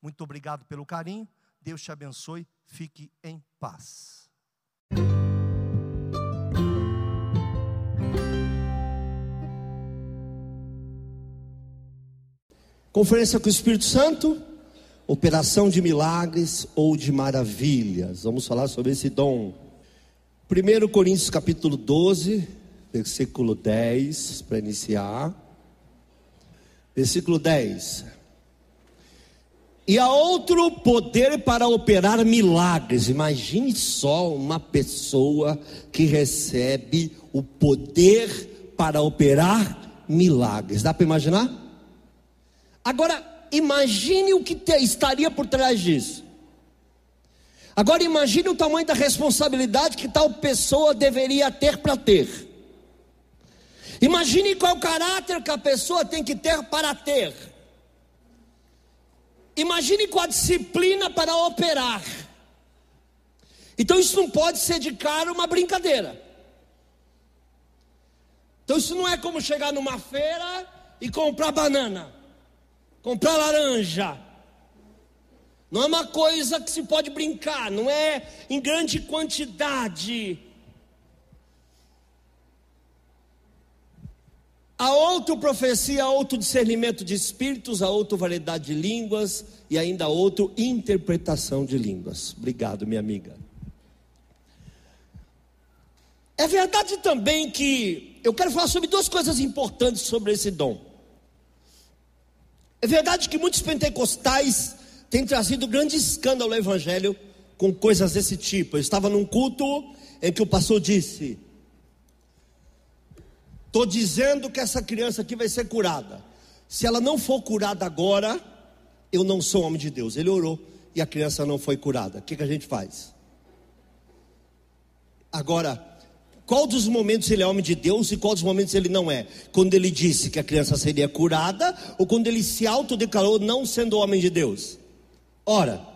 Muito obrigado pelo carinho. Deus te abençoe. Fique em paz. Conferência com o Espírito Santo, operação de milagres ou de maravilhas. Vamos falar sobre esse dom. 1 Coríntios capítulo 12, versículo 10, para iniciar. Versículo 10. E há outro poder para operar milagres. Imagine só uma pessoa que recebe o poder para operar milagres. Dá para imaginar? Agora, imagine o que estaria por trás disso. Agora, imagine o tamanho da responsabilidade que tal pessoa deveria ter para ter. Imagine qual caráter que a pessoa tem que ter para ter. Imagine qual a disciplina para operar. Então, isso não pode ser de cara uma brincadeira. Então, isso não é como chegar numa feira e comprar banana comprar laranja. Não é uma coisa que se pode brincar, não é em grande quantidade. Há outra profecia, há outro discernimento de espíritos, há outra variedade de línguas e ainda outra interpretação de línguas. Obrigado, minha amiga. É verdade também que eu quero falar sobre duas coisas importantes sobre esse dom. É verdade que muitos pentecostais têm trazido grande escândalo ao evangelho com coisas desse tipo. Eu estava num culto em que o pastor disse: Estou dizendo que essa criança aqui vai ser curada. Se ela não for curada agora, eu não sou homem de Deus. Ele orou e a criança não foi curada. O que, que a gente faz? Agora, qual dos momentos ele é homem de Deus e qual dos momentos ele não é? Quando ele disse que a criança seria curada ou quando ele se autodeclarou não sendo homem de Deus? Ora,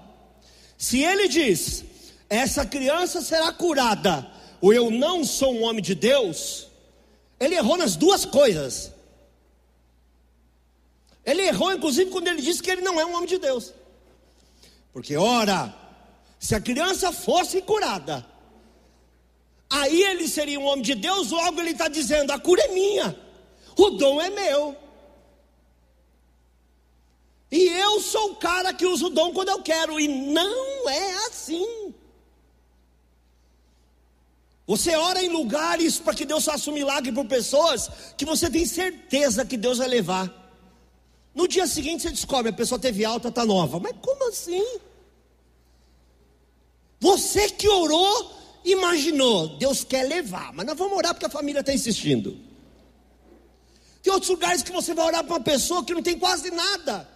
se ele diz, essa criança será curada, ou eu não sou um homem de Deus, ele errou nas duas coisas. Ele errou, inclusive, quando ele disse que ele não é um homem de Deus. Porque, ora, se a criança fosse curada, Aí ele seria um homem de Deus, logo ele está dizendo: a cura é minha, o dom é meu. E eu sou o cara que usa o dom quando eu quero, e não é assim. Você ora em lugares para que Deus faça um milagre por pessoas que você tem certeza que Deus vai levar. No dia seguinte você descobre, a pessoa teve alta, está nova. Mas como assim? Você que orou imaginou, Deus quer levar, mas nós vamos orar porque a família está insistindo. Tem outros lugares que você vai orar para uma pessoa que não tem quase nada.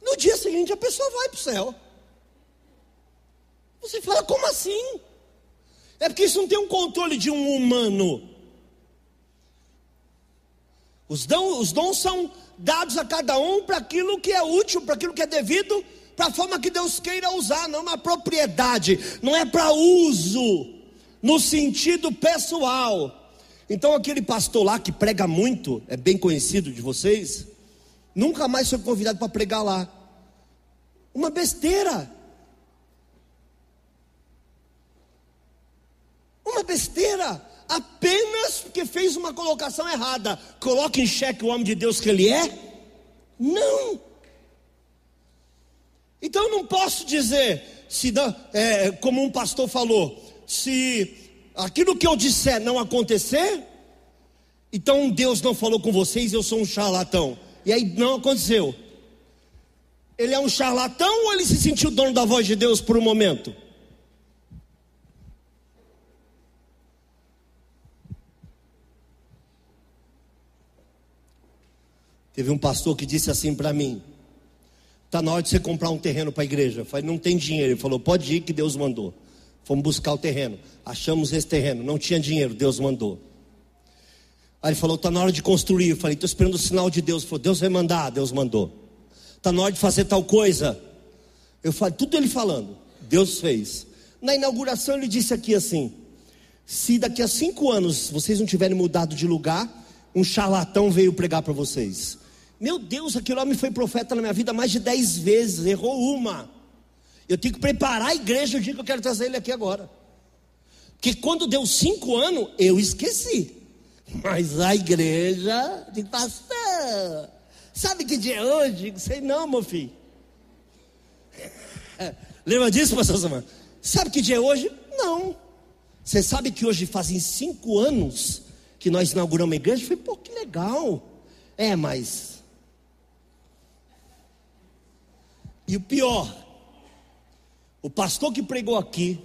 No dia seguinte a pessoa vai para o céu. Você fala, como assim? É porque isso não tem um controle de um humano. Os dons, os dons são dados a cada um para aquilo que é útil, para aquilo que é devido para a forma que Deus queira usar, não é uma propriedade, não é para uso, no sentido pessoal. Então, aquele pastor lá que prega muito, é bem conhecido de vocês, nunca mais foi convidado para pregar lá. Uma besteira. Uma besteira. Apenas porque fez uma colocação errada. Coloca em xeque o homem de Deus que ele é? Não. Então eu não posso dizer se é, como um pastor falou, se aquilo que eu disser não acontecer, então Deus não falou com vocês, eu sou um charlatão. E aí não aconteceu. Ele é um charlatão ou ele se sentiu dono da voz de Deus por um momento? Teve um pastor que disse assim para mim: Está na hora de você comprar um terreno para a igreja. Eu falei, não tem dinheiro. Ele falou, pode ir que Deus mandou. Fomos buscar o terreno. Achamos esse terreno. Não tinha dinheiro, Deus mandou. Aí ele falou, está na hora de construir. Eu falei, estou esperando o sinal de Deus. Ele falou, Deus vai mandar, Deus mandou. Está na hora de fazer tal coisa. Eu falei, tudo ele falando. Deus fez. Na inauguração ele disse aqui assim: se daqui a cinco anos vocês não tiverem mudado de lugar, um charlatão veio pregar para vocês. Meu Deus, aquele homem foi profeta na minha vida mais de dez vezes, errou uma. Eu tenho que preparar a igreja o dia que eu quero trazer ele aqui agora. Porque quando deu cinco anos, eu esqueci. Mas a igreja, de pastor, sabe que dia é hoje? Sei não, meu filho. Lembra disso, pastor Samuel? Sabe que dia é hoje? Não. Você sabe que hoje fazem cinco anos que nós inauguramos a igreja? Foi, pô, que legal. É, mas E o pior, o pastor que pregou aqui,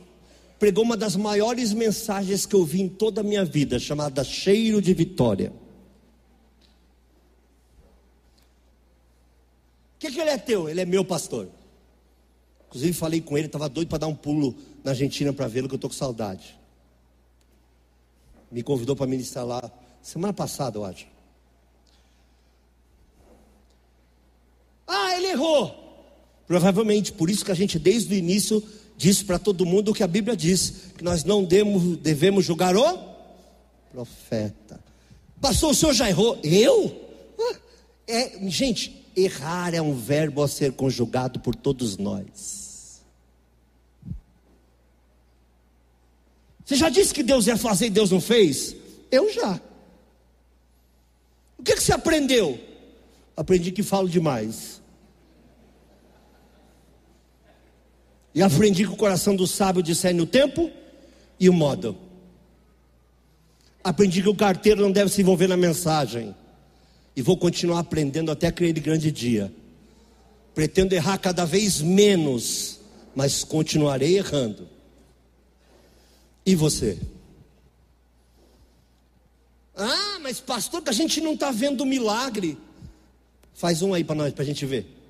pregou uma das maiores mensagens que eu vi em toda a minha vida, chamada Cheiro de Vitória. O que, que ele é teu? Ele é meu pastor. Inclusive falei com ele, estava doido para dar um pulo na Argentina para vê-lo, que eu estou com saudade. Me convidou para ministrar lá semana passada, eu acho. Ah, ele errou. Provavelmente, por isso que a gente desde o início disse para todo mundo o que a Bíblia diz, que nós não demos, devemos julgar o profeta. Pastor, o senhor já errou? Eu? É, gente, errar é um verbo a ser conjugado por todos nós. Você já disse que Deus ia fazer e Deus não fez? Eu já. O que, que você aprendeu? Aprendi que falo demais. E aprendi que o coração do sábio discerne o tempo e o modo. Aprendi que o carteiro não deve se envolver na mensagem. E vou continuar aprendendo até aquele grande dia. Pretendo errar cada vez menos, mas continuarei errando. E você? Ah, mas pastor, que a gente não está vendo milagre. Faz um aí para nós, para a gente ver.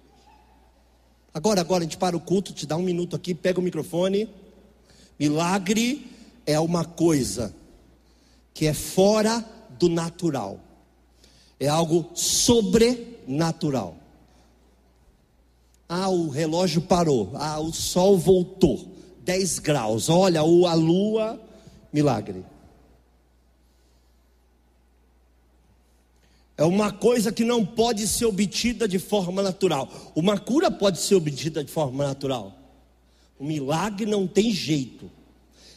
Agora, agora a gente para o culto, te dá um minuto aqui, pega o microfone. Milagre é uma coisa que é fora do natural. É algo sobrenatural. Ah, o relógio parou. Ah, o sol voltou. 10 graus. Olha, a lua, milagre. É uma coisa que não pode ser obtida de forma natural. Uma cura pode ser obtida de forma natural. O milagre não tem jeito.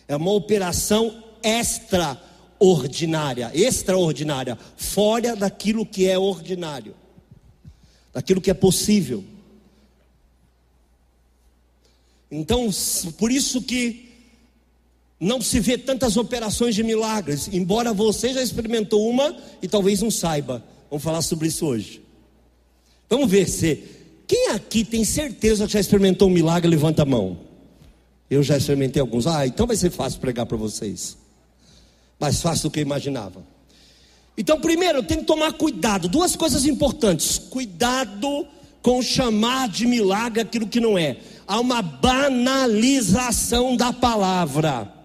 É uma operação extraordinária, extraordinária, fora daquilo que é ordinário, daquilo que é possível. Então, por isso que não se vê tantas operações de milagres, embora você já experimentou uma e talvez não saiba. Vamos falar sobre isso hoje. Vamos ver se. Quem aqui tem certeza que já experimentou um milagre? Levanta a mão. Eu já experimentei alguns. Ah, então vai ser fácil pregar para vocês. Mais fácil do que eu imaginava. Então, primeiro, tem que tomar cuidado. Duas coisas importantes: cuidado com chamar de milagre aquilo que não é. Há uma banalização da palavra.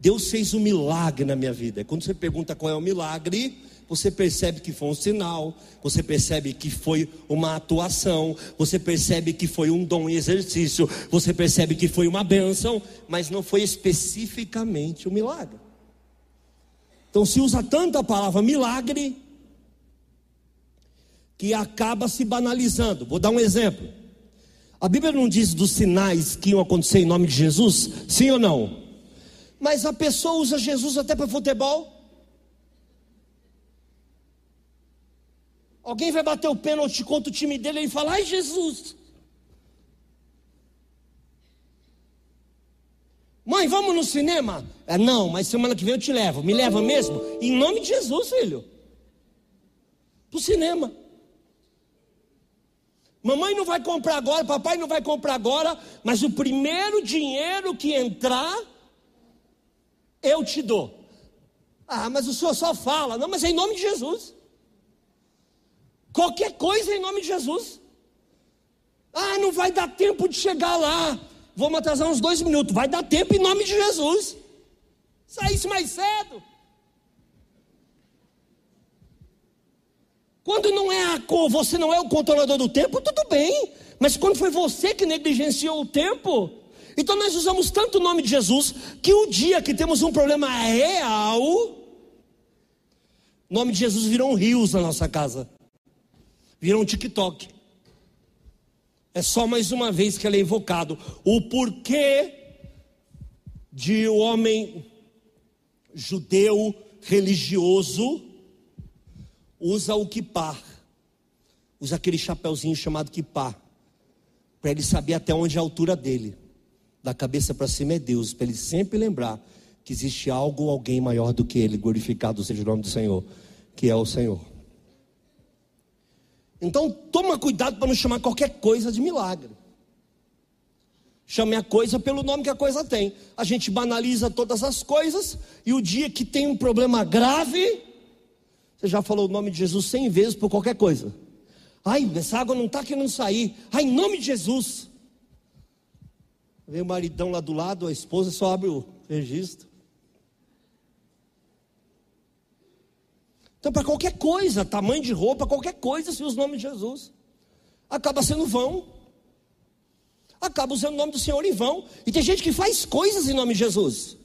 Deus fez um milagre na minha vida. Quando você pergunta qual é o milagre, você percebe que foi um sinal, você percebe que foi uma atuação, você percebe que foi um dom em exercício, você percebe que foi uma bênção, mas não foi especificamente um milagre. Então se usa tanto a palavra milagre que acaba se banalizando. Vou dar um exemplo. A Bíblia não diz dos sinais que iam acontecer em nome de Jesus? Sim ou não? Mas a pessoa usa Jesus até para futebol. Alguém vai bater o pênalti contra o time dele e ele fala: Ai, Jesus. Mãe, vamos no cinema? É, não, mas semana que vem eu te levo. Me leva mesmo? Em nome de Jesus, filho. Para o cinema. Mamãe não vai comprar agora, papai não vai comprar agora, mas o primeiro dinheiro que entrar, eu te dou. Ah, mas o senhor só fala. Não, mas é em nome de Jesus. Qualquer coisa é em nome de Jesus. Ah, não vai dar tempo de chegar lá. Vamos atrasar uns dois minutos. Vai dar tempo em nome de Jesus. Saísse mais cedo. Quando não é a cor, você não é o controlador do tempo, tudo bem. Mas quando foi você que negligenciou o tempo, então nós usamos tanto o nome de Jesus que o dia que temos um problema real, o nome de Jesus virou um rios na nossa casa. Virou um TikTok. É só mais uma vez que ele é invocado. O porquê de o um homem judeu religioso usa o kippah, usa aquele chapéuzinho chamado kippah, para ele saber até onde é a altura dele, da cabeça para cima é Deus, para ele sempre lembrar que existe algo ou alguém maior do que ele, glorificado seja o nome do Senhor, que é o Senhor. Então toma cuidado para não chamar qualquer coisa de milagre. Chame a coisa pelo nome que a coisa tem. A gente banaliza todas as coisas e o dia que tem um problema grave, você já falou o nome de Jesus cem vezes por qualquer coisa. Ai, essa água não está querendo sair. Ai, em nome de Jesus. Vem o maridão lá do lado, a esposa só abre o registro. Então, para qualquer coisa, tamanho de roupa, qualquer coisa, se usa o nome de Jesus. Acaba sendo vão. Acaba usando o nome do Senhor em vão. E tem gente que faz coisas em nome de Jesus.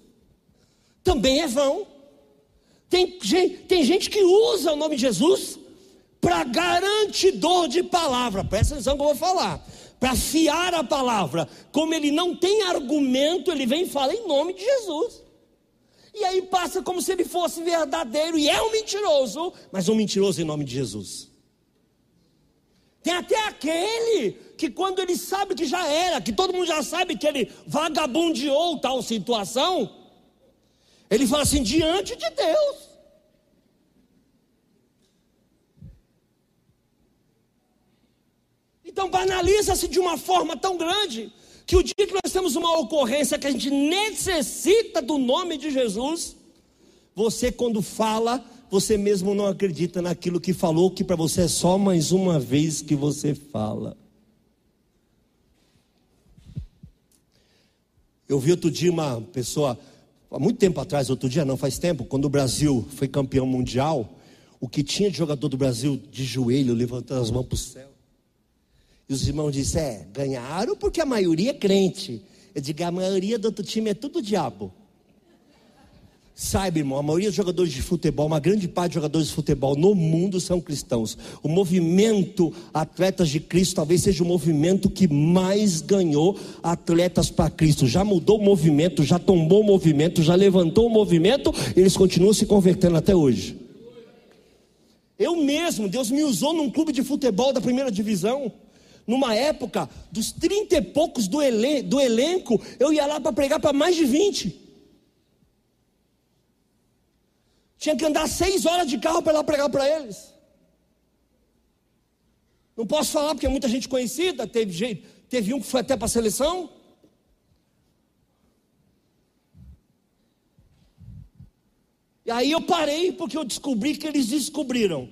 Também é vão. Tem gente, tem gente que usa o nome de Jesus para garantidor de palavra. Presta atenção que eu vou falar. Para fiar a palavra. Como ele não tem argumento, ele vem e fala em nome de Jesus. E aí passa como se ele fosse verdadeiro e é um mentiroso, mas um mentiroso em nome de Jesus. Tem até aquele que quando ele sabe que já era, que todo mundo já sabe que ele vagabundeou tal situação, ele fala assim: diante de Deus. Então banaliza-se de uma forma tão grande que o dia que nós temos uma ocorrência que a gente necessita do nome de Jesus, você quando fala, você mesmo não acredita naquilo que falou, que para você é só mais uma vez que você fala. Eu vi outro dia uma pessoa há muito tempo atrás, outro dia não, faz tempo, quando o Brasil foi campeão mundial, o que tinha de jogador do Brasil de joelho, levantando as mãos para o céu. E os irmãos disseram, é, ganharam porque a maioria é crente. Eu digo, a maioria do outro time é tudo diabo. Saiba, irmão, a maioria dos jogadores de futebol, uma grande parte dos jogadores de futebol no mundo são cristãos. O movimento Atletas de Cristo talvez seja o movimento que mais ganhou atletas para Cristo. Já mudou o movimento, já tombou o movimento, já levantou o movimento, e eles continuam se convertendo até hoje. Eu mesmo, Deus me usou num clube de futebol da primeira divisão. Numa época dos trinta e poucos do, elen do elenco, eu ia lá para pregar para mais de vinte. Tinha que andar seis horas de carro para lá pregar para eles. Não posso falar porque é muita gente conhecida. Teve, jeito, teve um que foi até para a seleção. E aí eu parei porque eu descobri que eles descobriram.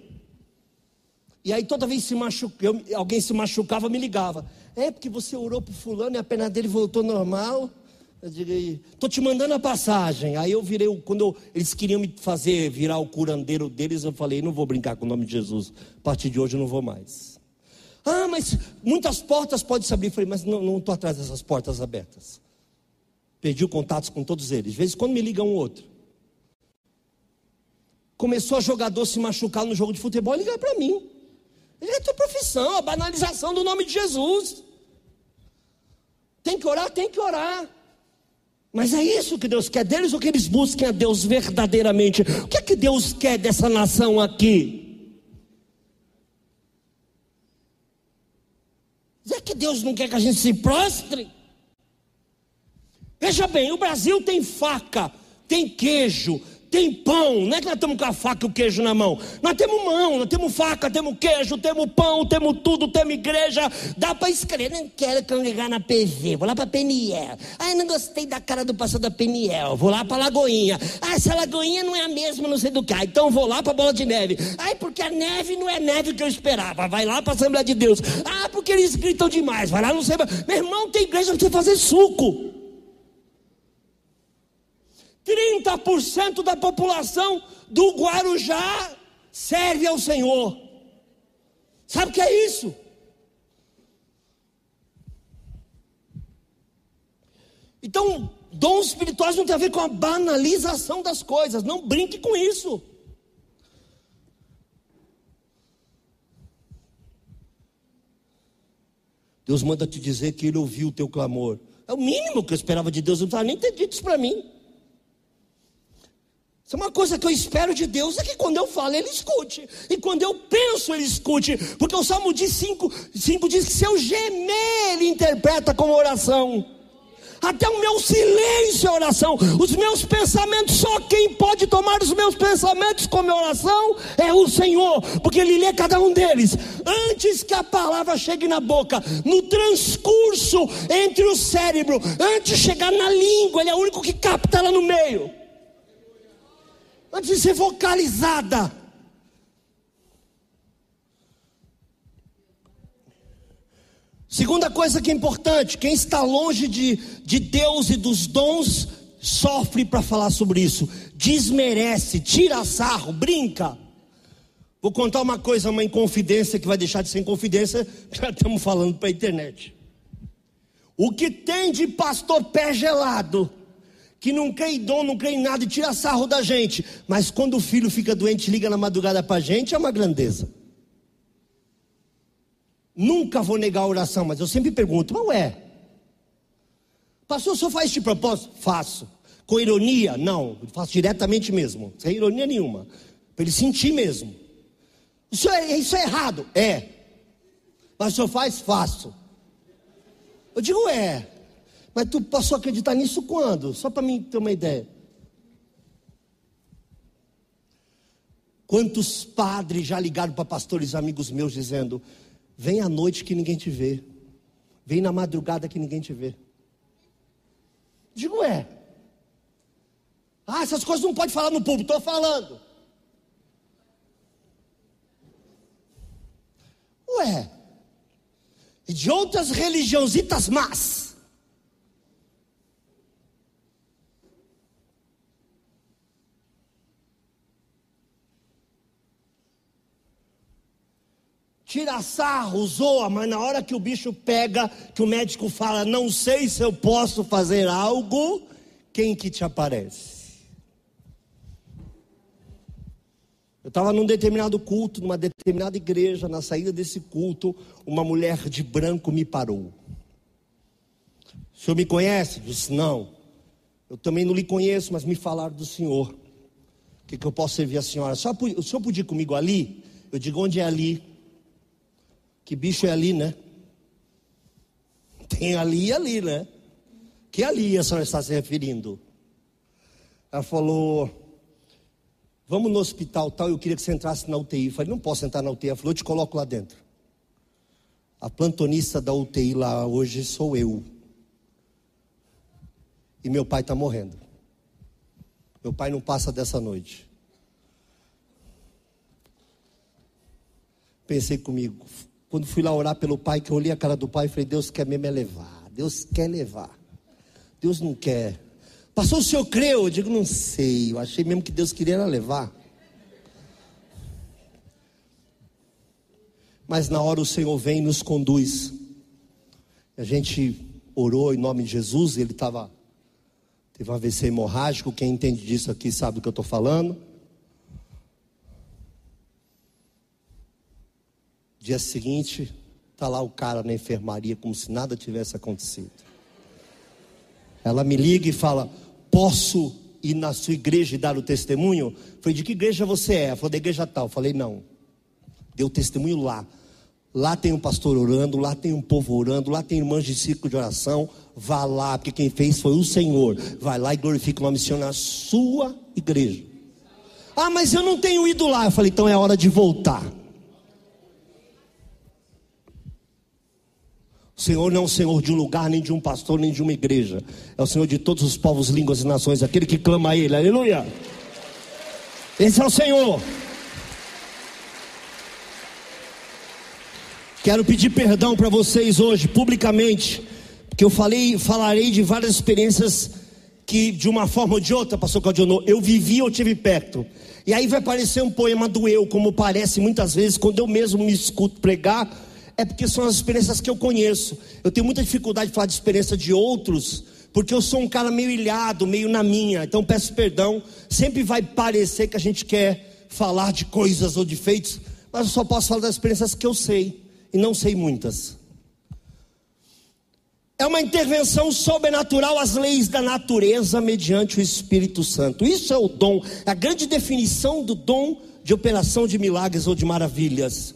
E aí toda vez se machuca, eu, alguém se machucava, me ligava. É porque você orou para fulano e a perna dele voltou normal. Eu digo, estou te mandando a passagem. Aí eu virei, quando eu, eles queriam me fazer virar o curandeiro deles, eu falei, não vou brincar com o nome de Jesus. A partir de hoje eu não vou mais. Ah, mas muitas portas podem se abrir. Eu falei, mas não estou atrás dessas portas abertas. Perdi o contato com todos eles. De vez em quando me liga um outro. Começou a jogador se machucar no jogo de futebol, ligar para mim. É tua profissão, a banalização do nome de Jesus. Tem que orar, tem que orar. Mas é isso que Deus quer deles ou que eles busquem a Deus verdadeiramente? O que é que Deus quer dessa nação aqui? É que Deus não quer que a gente se prostre? Veja bem, o Brasil tem faca, tem queijo, tem pão, não é que nós estamos com a faca e o queijo na mão. Nós temos mão, nós temos faca, temos queijo, temos pão, temos tudo, temos igreja. Dá para escrever. Não quero congregar na PV, vou lá para Peniel. Ai, não gostei da cara do pastor da Peniel, vou lá para Lagoinha. Ah, essa Lagoinha não é a mesma, não sei do que. Então vou lá para Bola de Neve. Ai, porque a neve não é neve que eu esperava. Vai lá para a Assembleia de Deus. Ah, porque eles gritam demais. Vai lá, não sei. Meu irmão, tem igreja para você fazer suco. 30% da população do Guarujá serve ao Senhor. Sabe o que é isso? Então, dons espirituais não tem a ver com a banalização das coisas. Não brinque com isso. Deus manda te dizer que Ele ouviu o teu clamor. É o mínimo que eu esperava de Deus. Não precisava nem ter dito isso para mim. Isso é uma coisa que eu espero de Deus, é que quando eu falo, Ele escute. E quando eu penso, Ele escute. Porque o Salmo 5, 5 diz que se eu gemer, Ele interpreta como oração. Até o meu silêncio é oração. Os meus pensamentos, só quem pode tomar os meus pensamentos como oração é o Senhor, porque Ele lê cada um deles. Antes que a palavra chegue na boca, no transcurso entre o cérebro, antes de chegar na língua, Ele é o único que capta ela no meio antes de ser vocalizada. Segunda coisa que é importante: quem está longe de, de Deus e dos dons, sofre para falar sobre isso, desmerece, tira sarro, brinca. Vou contar uma coisa, uma inconfidência que vai deixar de ser inconfidência, já estamos falando para a internet. O que tem de pastor pé gelado que não crê em dom, não crê em nada e tira sarro da gente. Mas quando o filho fica doente, liga na madrugada para a gente, é uma grandeza. Nunca vou negar a oração, mas eu sempre pergunto, não é? Pastor, o senhor faz de propósito? Faço. Com ironia? Não, faço diretamente mesmo, sem ironia nenhuma. Para ele sentir mesmo. Isso é, isso é errado? É. Mas o senhor faz? Faço. Eu digo, é. Mas tu passou a acreditar nisso quando? Só para mim ter uma ideia. Quantos padres já ligaram para pastores amigos meus dizendo: Vem à noite que ninguém te vê. Vem na madrugada que ninguém te vê. Digo, é. Ah, essas coisas não pode falar no público, estou falando. Ué. E de outras religiositas más. Tira sarro, zoa, mas na hora que o bicho pega, que o médico fala, não sei se eu posso fazer algo, quem que te aparece? Eu estava num determinado culto, numa determinada igreja, na saída desse culto, uma mulher de branco me parou. O senhor me conhece? Eu disse, não. Eu também não lhe conheço, mas me falaram do senhor. O que, que eu posso servir a senhora? O senhor podia ir comigo ali? Eu digo, onde é ali? Que bicho é ali, né? Tem ali e ali, né? Que ali a senhora está se referindo? Ela falou: Vamos no hospital tal, eu queria que você entrasse na UTI. Eu falei: Não posso entrar na UTI. Ela falou: Eu te coloco lá dentro. A plantonista da UTI lá hoje sou eu. E meu pai está morrendo. Meu pai não passa dessa noite. Pensei comigo, quando fui lá orar pelo pai, que eu olhei a cara do pai e falei: Deus quer mesmo é levar. Deus quer levar. Deus não quer. Passou o senhor creu? Eu digo: Não sei. Eu achei mesmo que Deus queria levar. Mas na hora o Senhor vem e nos conduz. A gente orou em nome de Jesus. Ele estava. Teve um AVC hemorrágico. Quem entende disso aqui sabe do que eu estou falando. Dia seguinte, está lá o cara na enfermaria, como se nada tivesse acontecido. Ela me liga e fala: Posso ir na sua igreja e dar o testemunho? Falei: De que igreja você é? Falou: Da igreja tal. Falei: Não. Deu testemunho lá. Lá tem um pastor orando, lá tem um povo orando, lá tem irmãs de círculo de oração. Vá lá, porque quem fez foi o Senhor. Vai lá e glorifica o nome do Senhor na sua igreja. Ah, mas eu não tenho ido lá. Eu falei, então é hora de voltar. Senhor não é o Senhor de um lugar, nem de um pastor, nem de uma igreja. É o Senhor de todos os povos, línguas e nações. Aquele que clama a Ele. Aleluia. Esse é o Senhor. Quero pedir perdão para vocês hoje, publicamente, porque eu falei, falarei de várias experiências que, de uma forma ou de outra, pastor Claudionô, eu vivi ou tive perto. E aí vai parecer um poema do eu, como parece muitas vezes quando eu mesmo me escuto pregar, é porque são as experiências que eu conheço. Eu tenho muita dificuldade de falar de experiência de outros, porque eu sou um cara meio ilhado, meio na minha. Então peço perdão. Sempre vai parecer que a gente quer falar de coisas ou de feitos, mas eu só posso falar das experiências que eu sei e não sei muitas. É uma intervenção sobrenatural às leis da natureza mediante o Espírito Santo. Isso é o dom, é a grande definição do dom de operação de milagres ou de maravilhas.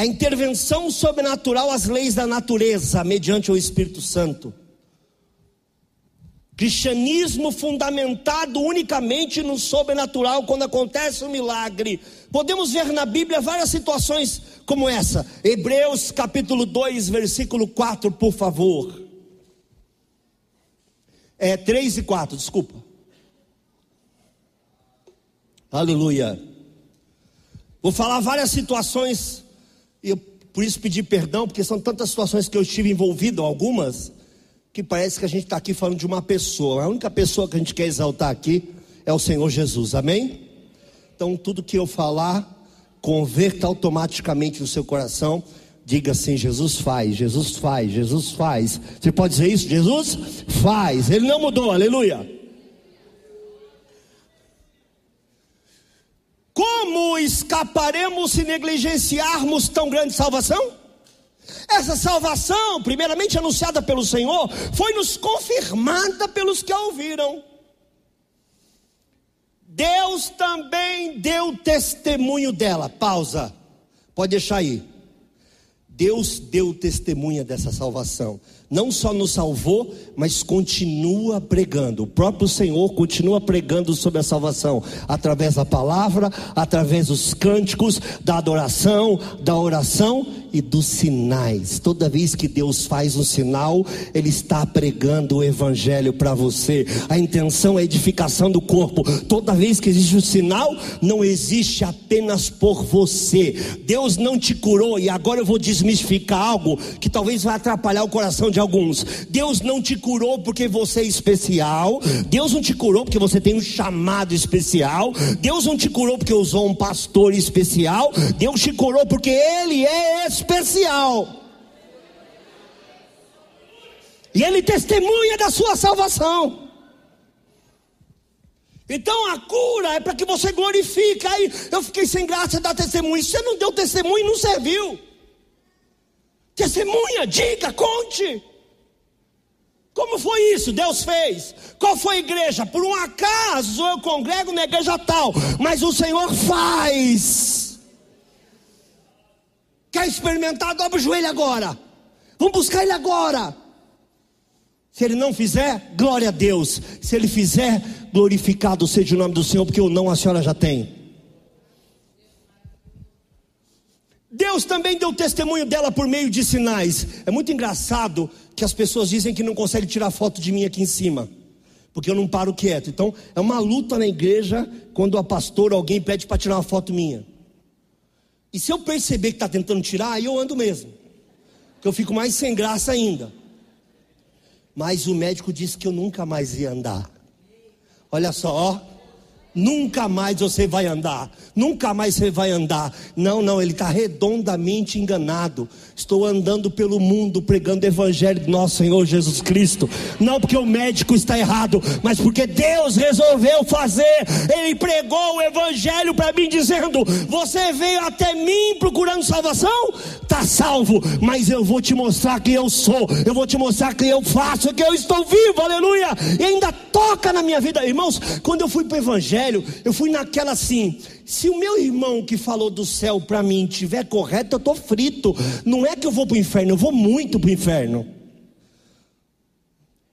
É a intervenção sobrenatural às leis da natureza mediante o Espírito Santo. Cristianismo fundamentado unicamente no sobrenatural, quando acontece um milagre. Podemos ver na Bíblia várias situações como essa. Hebreus capítulo 2, versículo 4, por favor. É 3 e 4, desculpa. Aleluia. Vou falar várias situações, e eu por isso pedi perdão, porque são tantas situações que eu estive envolvido, algumas que parece que a gente está aqui falando de uma pessoa. A única pessoa que a gente quer exaltar aqui é o Senhor Jesus, amém? Então, tudo que eu falar, converta automaticamente no seu coração. Diga assim: Jesus faz, Jesus faz, Jesus faz. Você pode dizer isso? Jesus faz, ele não mudou, aleluia. Como escaparemos se negligenciarmos tão grande salvação? Essa salvação, primeiramente anunciada pelo Senhor, foi nos confirmada pelos que a ouviram. Deus também deu testemunho dela. Pausa. Pode deixar aí. Deus deu testemunha dessa salvação não só nos salvou, mas continua pregando. O próprio Senhor continua pregando sobre a salvação, através da palavra, através dos cânticos, da adoração, da oração e dos sinais. Toda vez que Deus faz um sinal, Ele está pregando o Evangelho para você. A intenção é a edificação do corpo. Toda vez que existe um sinal, não existe apenas por você. Deus não te curou, e agora eu vou desmistificar algo que talvez vai atrapalhar o coração de alguns. Deus não te curou porque você é especial. Deus não te curou porque você tem um chamado especial. Deus não te curou porque usou um pastor especial. Deus te curou porque Ele é especial. E Ele testemunha da sua salvação. Então a cura é para que você glorifique. Aí eu fiquei sem graça de dar testemunho. Você não deu testemunho, não serviu. Testemunha, diga, conte. Como foi isso? Deus fez. Qual foi a igreja? Por um acaso eu congrego na igreja tal, mas o Senhor faz. Quer experimentar? Dobra o joelho agora. Vamos buscar Ele agora. Se Ele não fizer, glória a Deus. Se Ele fizer, glorificado seja o nome do Senhor, porque o não a senhora já tem. Deus também deu testemunho dela por meio de sinais. É muito engraçado que as pessoas dizem que não conseguem tirar foto de mim aqui em cima, porque eu não paro quieto. Então, é uma luta na igreja quando a pastora alguém pede para tirar uma foto minha. E se eu perceber que está tentando tirar, aí eu ando mesmo, que eu fico mais sem graça ainda. Mas o médico disse que eu nunca mais ia andar. Olha só, ó. Nunca mais você vai andar, nunca mais você vai andar. Não, não, ele está redondamente enganado. Estou andando pelo mundo pregando o Evangelho do nosso Senhor Jesus Cristo. Não porque o médico está errado, mas porque Deus resolveu fazer. Ele pregou o Evangelho para mim, dizendo: Você veio até mim procurando salvação? Está salvo, mas eu vou te mostrar que eu sou, eu vou te mostrar que eu faço, que eu estou vivo, aleluia. E ainda toca na minha vida, irmãos. Quando eu fui para o Evangelho, velho, eu fui naquela assim: se o meu irmão que falou do céu para mim tiver correto, eu estou frito. Não é que eu vou para o inferno, eu vou muito para o inferno.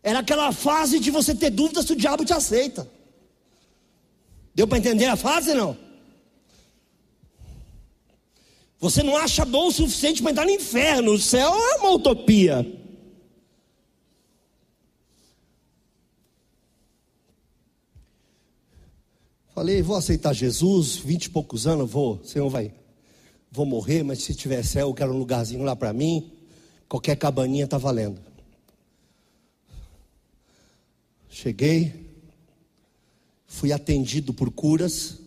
Era aquela fase de você ter dúvidas se o diabo te aceita. Deu para entender a fase não? Você não acha bom o suficiente para entrar no inferno. O céu é uma utopia. Falei, vou aceitar Jesus, vinte e poucos anos, vou, Senhor vai, vou morrer, mas se tiver céu, eu quero um lugarzinho lá para mim. Qualquer cabaninha está valendo. Cheguei, fui atendido por curas,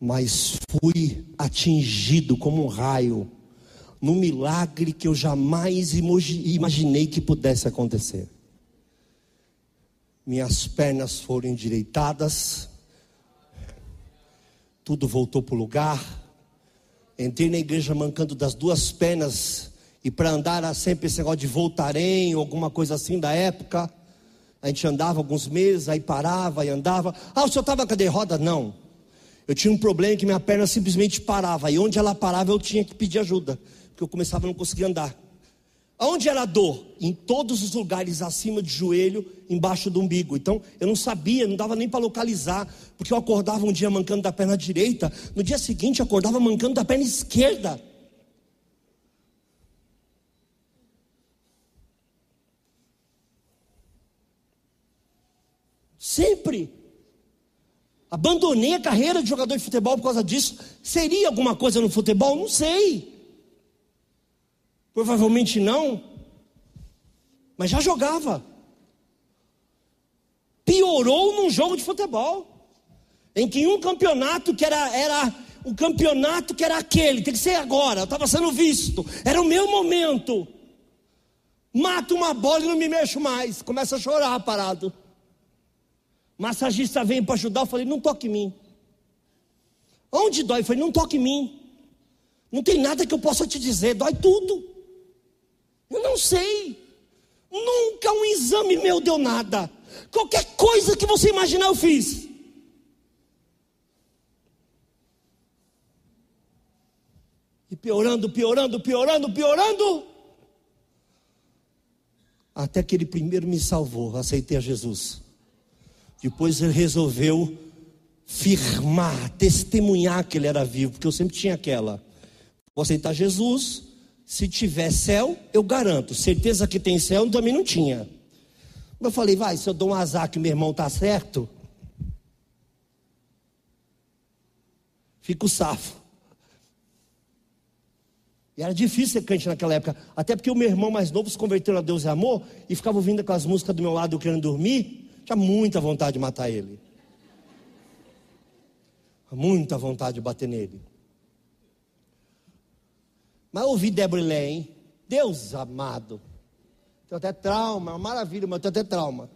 mas fui atingido como um raio, num milagre que eu jamais imaginei que pudesse acontecer. Minhas pernas foram endireitadas, tudo voltou para o lugar. Entrei na igreja mancando das duas pernas. E para andar era sempre esse negócio de voltarem, alguma coisa assim da época. A gente andava alguns meses, aí parava e andava. Ah, o senhor estava com a cadeira roda? Não. Eu tinha um problema que minha perna simplesmente parava. E onde ela parava eu tinha que pedir ajuda. Porque eu começava a não conseguir andar. Aonde era dor? Em todos os lugares acima de joelho, embaixo do umbigo. Então eu não sabia, não dava nem para localizar, porque eu acordava um dia mancando da perna direita, no dia seguinte eu acordava mancando da perna esquerda. Sempre. Abandonei a carreira de jogador de futebol por causa disso. Seria alguma coisa no futebol? Não sei. Provavelmente não, mas já jogava. Piorou num jogo de futebol, em que um campeonato que era, era o campeonato que era aquele, tem que ser agora, eu estava sendo visto, era o meu momento. Mato uma bola e não me mexo mais, começa a chorar parado. Massagista vem para ajudar, eu falei, não toque em mim. Onde dói? Eu falei, não toque em mim. Não tem nada que eu possa te dizer, dói tudo. Eu não sei. Nunca um exame meu deu nada. Qualquer coisa que você imaginar, eu fiz. E piorando, piorando, piorando, piorando. Até que ele primeiro me salvou, aceitei a Jesus. Depois ele resolveu firmar, testemunhar que ele era vivo, porque eu sempre tinha aquela. Vou aceitar Jesus, se tiver céu, eu garanto. Certeza que tem céu, também não tinha. Eu falei, vai, se eu dou um azar que meu irmão está certo, fico safo. E era difícil ser crente naquela época, até porque o meu irmão mais novo se converteu a Deus e amor e ficava ouvindo com as músicas do meu lado, eu querendo dormir. Tinha muita vontade de matar ele. Muita vontade de bater nele. Mas ouvi Débora Lé, hein? Deus amado. Tenho até trauma, uma maravilha, mas tenho até trauma.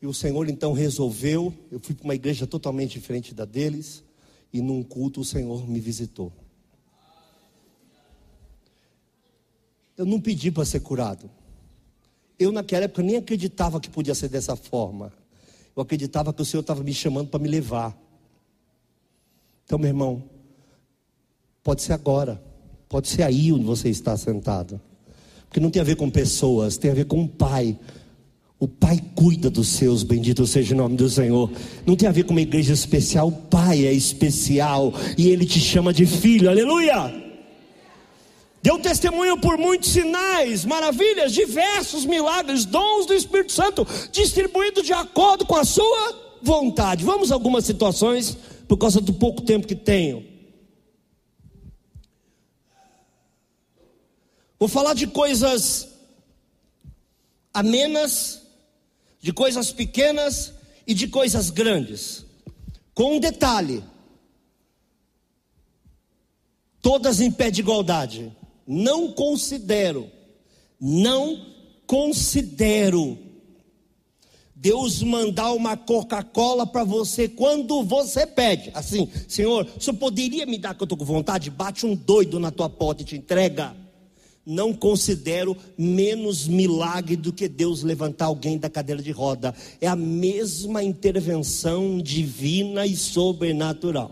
E o Senhor então resolveu, eu fui para uma igreja totalmente diferente da deles, e num culto o Senhor me visitou. Eu não pedi para ser curado. Eu naquela época nem acreditava que podia ser dessa forma. Eu acreditava que o Senhor estava me chamando para me levar. Então, meu irmão, pode ser agora, pode ser aí onde você está sentado, porque não tem a ver com pessoas, tem a ver com o Pai. O Pai cuida dos seus, bendito seja o nome do Senhor. Não tem a ver com uma igreja especial, o Pai é especial e Ele te chama de filho, aleluia. Deu testemunho por muitos sinais, maravilhas, diversos milagres, dons do Espírito Santo, distribuídos de acordo com a sua vontade. Vamos a algumas situações por causa do pouco tempo que tenho. Vou falar de coisas amenas, de coisas pequenas e de coisas grandes. Com um detalhe: todas em pé de igualdade. Não considero, não considero Deus mandar uma Coca-Cola para você quando você pede. Assim, Senhor, senhor poderia me dar que eu estou com vontade? Bate um doido na tua porta e te entrega. não considero menos milagre do que Deus levantar alguém da cadeira de roda. É a mesma intervenção divina e sobrenatural.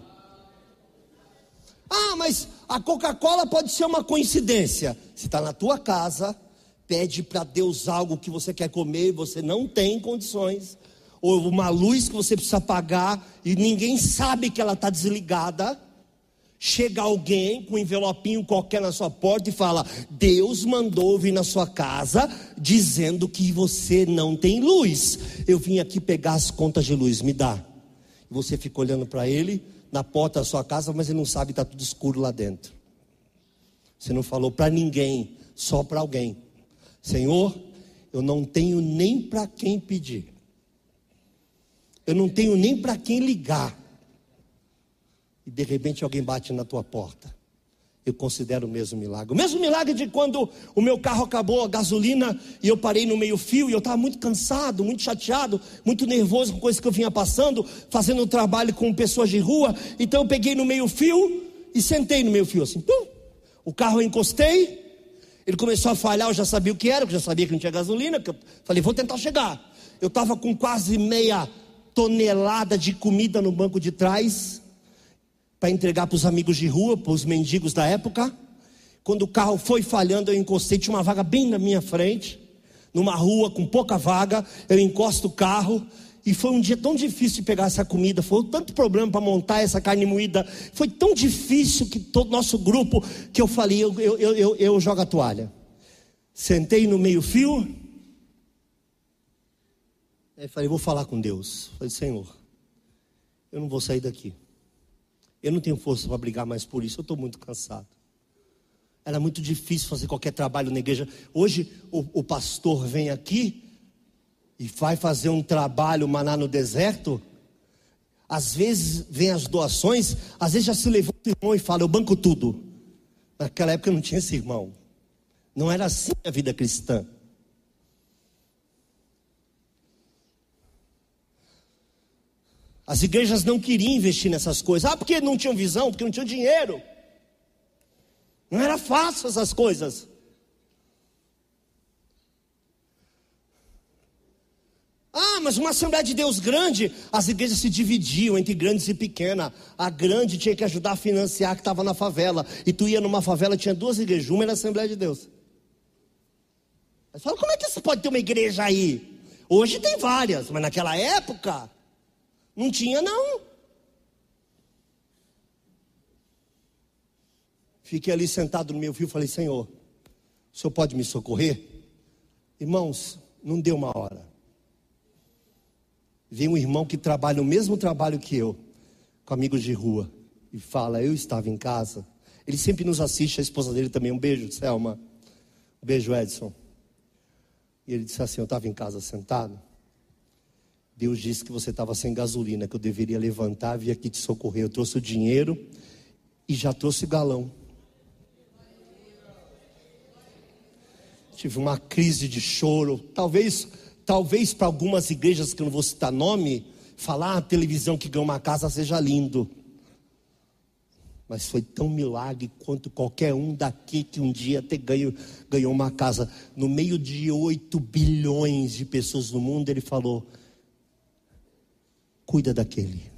Ah, mas a Coca-Cola pode ser uma coincidência. Se está na tua casa, pede para Deus algo que você quer comer e você não tem condições, ou uma luz que você precisa pagar e ninguém sabe que ela está desligada. Chega alguém com um envelopinho qualquer na sua porta e fala: Deus mandou vir na sua casa dizendo que você não tem luz. Eu vim aqui pegar as contas de luz, me dá. Você fica olhando para ele na porta da sua casa, mas ele não sabe, está tudo escuro lá dentro. Você não falou para ninguém, só para alguém. Senhor, eu não tenho nem para quem pedir. Eu não tenho nem para quem ligar. E de repente alguém bate na tua porta. Eu considero o mesmo milagre. O mesmo milagre de quando o meu carro acabou a gasolina e eu parei no meio-fio e eu estava muito cansado, muito chateado, muito nervoso com coisas que eu vinha passando, fazendo trabalho com pessoas de rua. Então eu peguei no meio-fio e sentei no meio-fio assim. Pum, o carro eu encostei, ele começou a falhar, eu já sabia o que era, eu já sabia que não tinha gasolina, que eu falei, vou tentar chegar. Eu estava com quase meia tonelada de comida no banco de trás para entregar para os amigos de rua, para os mendigos da época. Quando o carro foi falhando, eu encostei, tinha uma vaga bem na minha frente, numa rua com pouca vaga, eu encosto o carro, e foi um dia tão difícil de pegar essa comida, foi tanto problema para montar essa carne moída, foi tão difícil que todo nosso grupo, que eu falei, eu, eu, eu, eu, jogo a toalha. Sentei no meio-fio, aí falei, vou falar com Deus. Falei, Senhor, eu não vou sair daqui. Eu não tenho força para brigar mais por isso, eu estou muito cansado. Era muito difícil fazer qualquer trabalho na igreja. Hoje o, o pastor vem aqui e vai fazer um trabalho maná no deserto, às vezes vem as doações, às vezes já se levanta o irmão e fala, eu banco tudo. Naquela época não tinha esse irmão. Não era assim a vida cristã. As igrejas não queriam investir nessas coisas. Ah, porque não tinham visão, porque não tinham dinheiro. Não era fácil essas coisas. Ah, mas uma Assembleia de Deus grande, as igrejas se dividiam entre grandes e pequenas. A grande tinha que ajudar a financiar que estava na favela. E tu ia numa favela, tinha duas igrejas, uma era a Assembleia de Deus. Mas fala, como é que você pode ter uma igreja aí? Hoje tem várias, mas naquela época não tinha não. Fiquei ali sentado no meu fio e falei, Senhor, o Senhor pode me socorrer? Irmãos, não deu uma hora vem um irmão que trabalha o mesmo trabalho que eu, com amigos de rua, e fala: Eu estava em casa. Ele sempre nos assiste, a esposa dele também. Um beijo, Selma. Um beijo, Edson. E ele disse assim: Eu estava em casa sentado. Deus disse que você estava sem gasolina, que eu deveria levantar, vir aqui te socorrer. Eu trouxe o dinheiro e já trouxe o galão. Tive uma crise de choro. Talvez Talvez para algumas igrejas que não vou citar nome, falar a televisão que ganhou uma casa seja lindo. Mas foi tão milagre quanto qualquer um daqui que um dia ter ganho, ganhou uma casa. No meio de 8 bilhões de pessoas no mundo, ele falou: cuida daquele.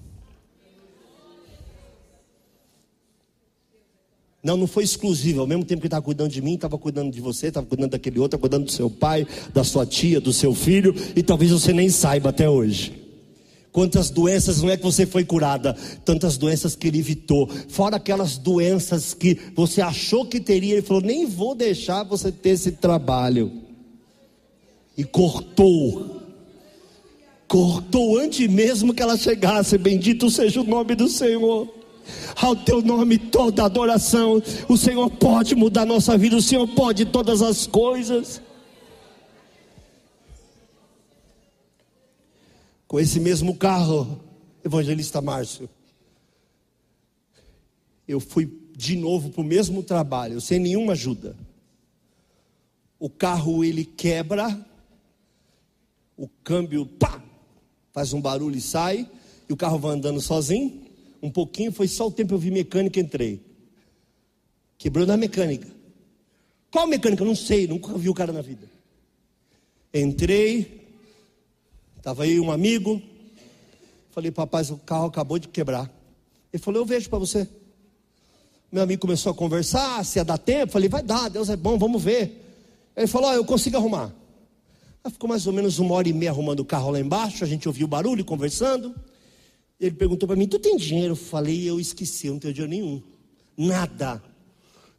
Não, não foi exclusivo. Ao mesmo tempo que estava cuidando de mim, estava cuidando de você, estava cuidando daquele outro, estava cuidando do seu pai, da sua tia, do seu filho, e talvez você nem saiba até hoje. Quantas doenças não é que você foi curada, tantas doenças que ele evitou, fora aquelas doenças que você achou que teria, ele falou: nem vou deixar você ter esse trabalho. E cortou, cortou antes mesmo que ela chegasse. Bendito seja o nome do Senhor ao teu nome toda adoração. O Senhor pode mudar nossa vida, o Senhor pode todas as coisas. Com esse mesmo carro, evangelista Márcio, eu fui de novo para o mesmo trabalho, sem nenhuma ajuda. O carro ele quebra, o câmbio pá, faz um barulho e sai, e o carro vai andando sozinho um pouquinho, foi só o tempo eu vi mecânica entrei. Quebrou na mecânica. Qual mecânica? Não sei, nunca vi o cara na vida. Entrei, estava aí um amigo. Falei, papai, o carro acabou de quebrar. Ele falou, eu vejo para você. Meu amigo começou a conversar, se ia dar tempo. Falei, vai dar, Deus é bom, vamos ver. Ele falou, oh, eu consigo arrumar. Aí ficou mais ou menos uma hora e meia arrumando o carro lá embaixo. A gente ouviu o barulho, conversando. Ele perguntou para mim, tu tem dinheiro? Eu falei, eu esqueci, eu não tenho dinheiro nenhum. Nada.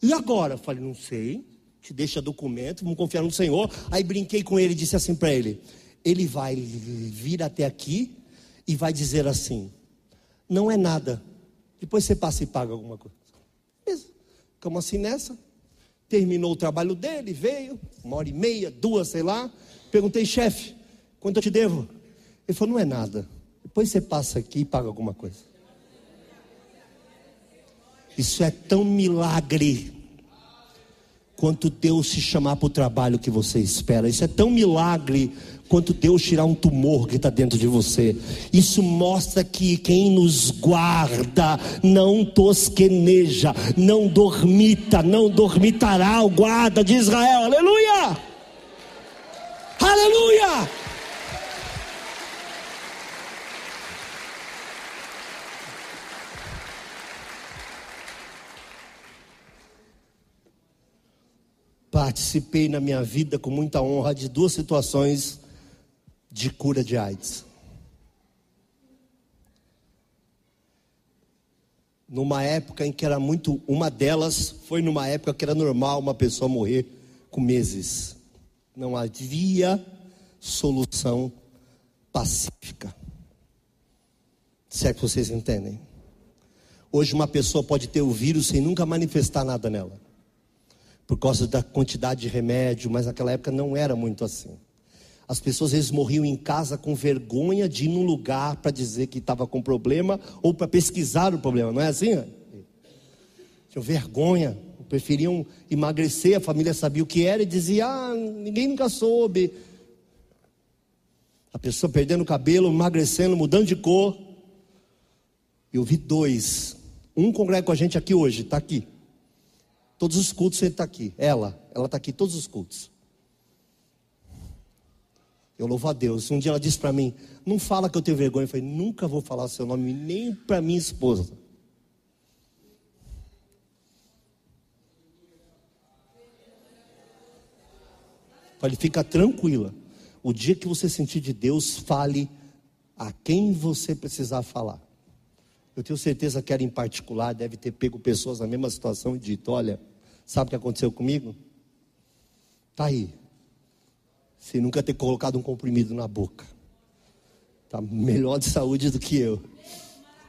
E agora? Eu falei, não sei. Te deixa documento, vamos confiar no Senhor. Aí brinquei com ele e disse assim para ele: Ele vai vir até aqui e vai dizer assim: Não é nada. Depois você passa e paga alguma coisa. Beleza. Ficamos assim nessa. Terminou o trabalho dele, veio, uma hora e meia, duas, sei lá. Perguntei, chefe, quanto eu te devo? Ele falou, não é nada. Depois você passa aqui e paga alguma coisa. Isso é tão milagre quanto Deus se chamar para o trabalho que você espera. Isso é tão milagre quanto Deus tirar um tumor que está dentro de você. Isso mostra que quem nos guarda não tosqueneja, não dormita, não dormitará o guarda de Israel. Aleluia! Aleluia! Participei na minha vida com muita honra de duas situações de cura de AIDS. Numa época em que era muito, uma delas foi numa época que era normal uma pessoa morrer com meses. Não havia solução pacífica. Se é que vocês entendem. Hoje uma pessoa pode ter o vírus sem nunca manifestar nada nela. Por causa da quantidade de remédio, mas naquela época não era muito assim. As pessoas às vezes morriam em casa com vergonha de ir num lugar para dizer que estava com problema ou para pesquisar o problema, não é assim? Tinham vergonha, preferiam emagrecer, a família sabia o que era e dizia: ah, ninguém nunca soube. A pessoa perdendo o cabelo, emagrecendo, mudando de cor. Eu vi dois. Um congrega com a gente aqui hoje, está aqui. Todos os cultos ele está aqui. Ela, ela está aqui todos os cultos. Eu louvo a Deus. Um dia ela disse para mim: Não fala que eu tenho vergonha. Eu falei: Nunca vou falar seu nome, nem para minha esposa. Falei: Fica tranquila. O dia que você sentir de Deus, fale a quem você precisar falar. Eu tenho certeza que era em particular, deve ter pego pessoas na mesma situação e dito: Olha, sabe o que aconteceu comigo? Está aí, sem nunca ter colocado um comprimido na boca. Está melhor de saúde do que eu.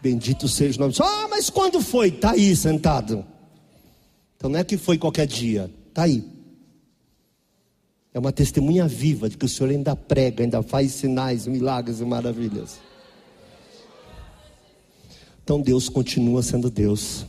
Bendito seja o nome. Ah, mas quando foi? Está aí sentado. Então não é que foi qualquer dia. Está aí. É uma testemunha viva de que o Senhor ainda prega, ainda faz sinais, milagres e maravilhas. Então Deus continua sendo Deus.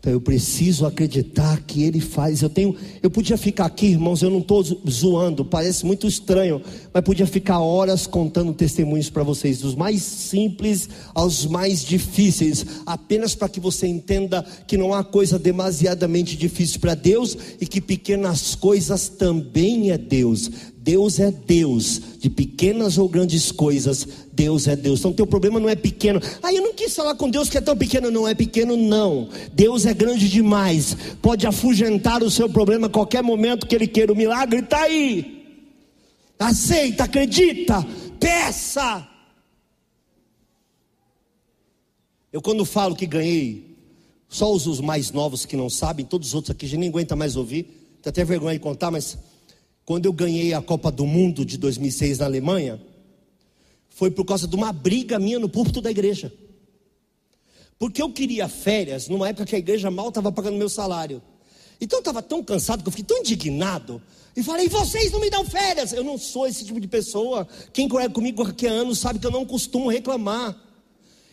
Então eu preciso acreditar que Ele faz. Eu tenho, eu podia ficar aqui, irmãos. Eu não estou zoando, parece muito estranho, mas podia ficar horas contando testemunhos para vocês, dos mais simples aos mais difíceis, apenas para que você entenda que não há coisa demasiadamente difícil para Deus e que pequenas coisas também é Deus. Deus é Deus, de pequenas ou grandes coisas, Deus é Deus. Então, teu problema não é pequeno. Ah, eu não quis falar com Deus que é tão pequeno. Não é pequeno, não. Deus é grande demais. Pode afugentar o seu problema a qualquer momento que Ele queira. O milagre está aí. Aceita, acredita, peça. Eu, quando falo que ganhei, só os, mais novos que não sabem, todos os outros aqui já nem aguenta mais ouvir. Tem até vergonha de contar, mas quando eu ganhei a Copa do Mundo de 2006 na Alemanha, foi por causa de uma briga minha no púlpito da igreja. Porque eu queria férias numa época que a igreja mal estava pagando meu salário. Então eu estava tão cansado que eu fiquei tão indignado. E falei, vocês não me dão férias. Eu não sou esse tipo de pessoa. Quem conhece comigo há anos sabe que eu não costumo reclamar.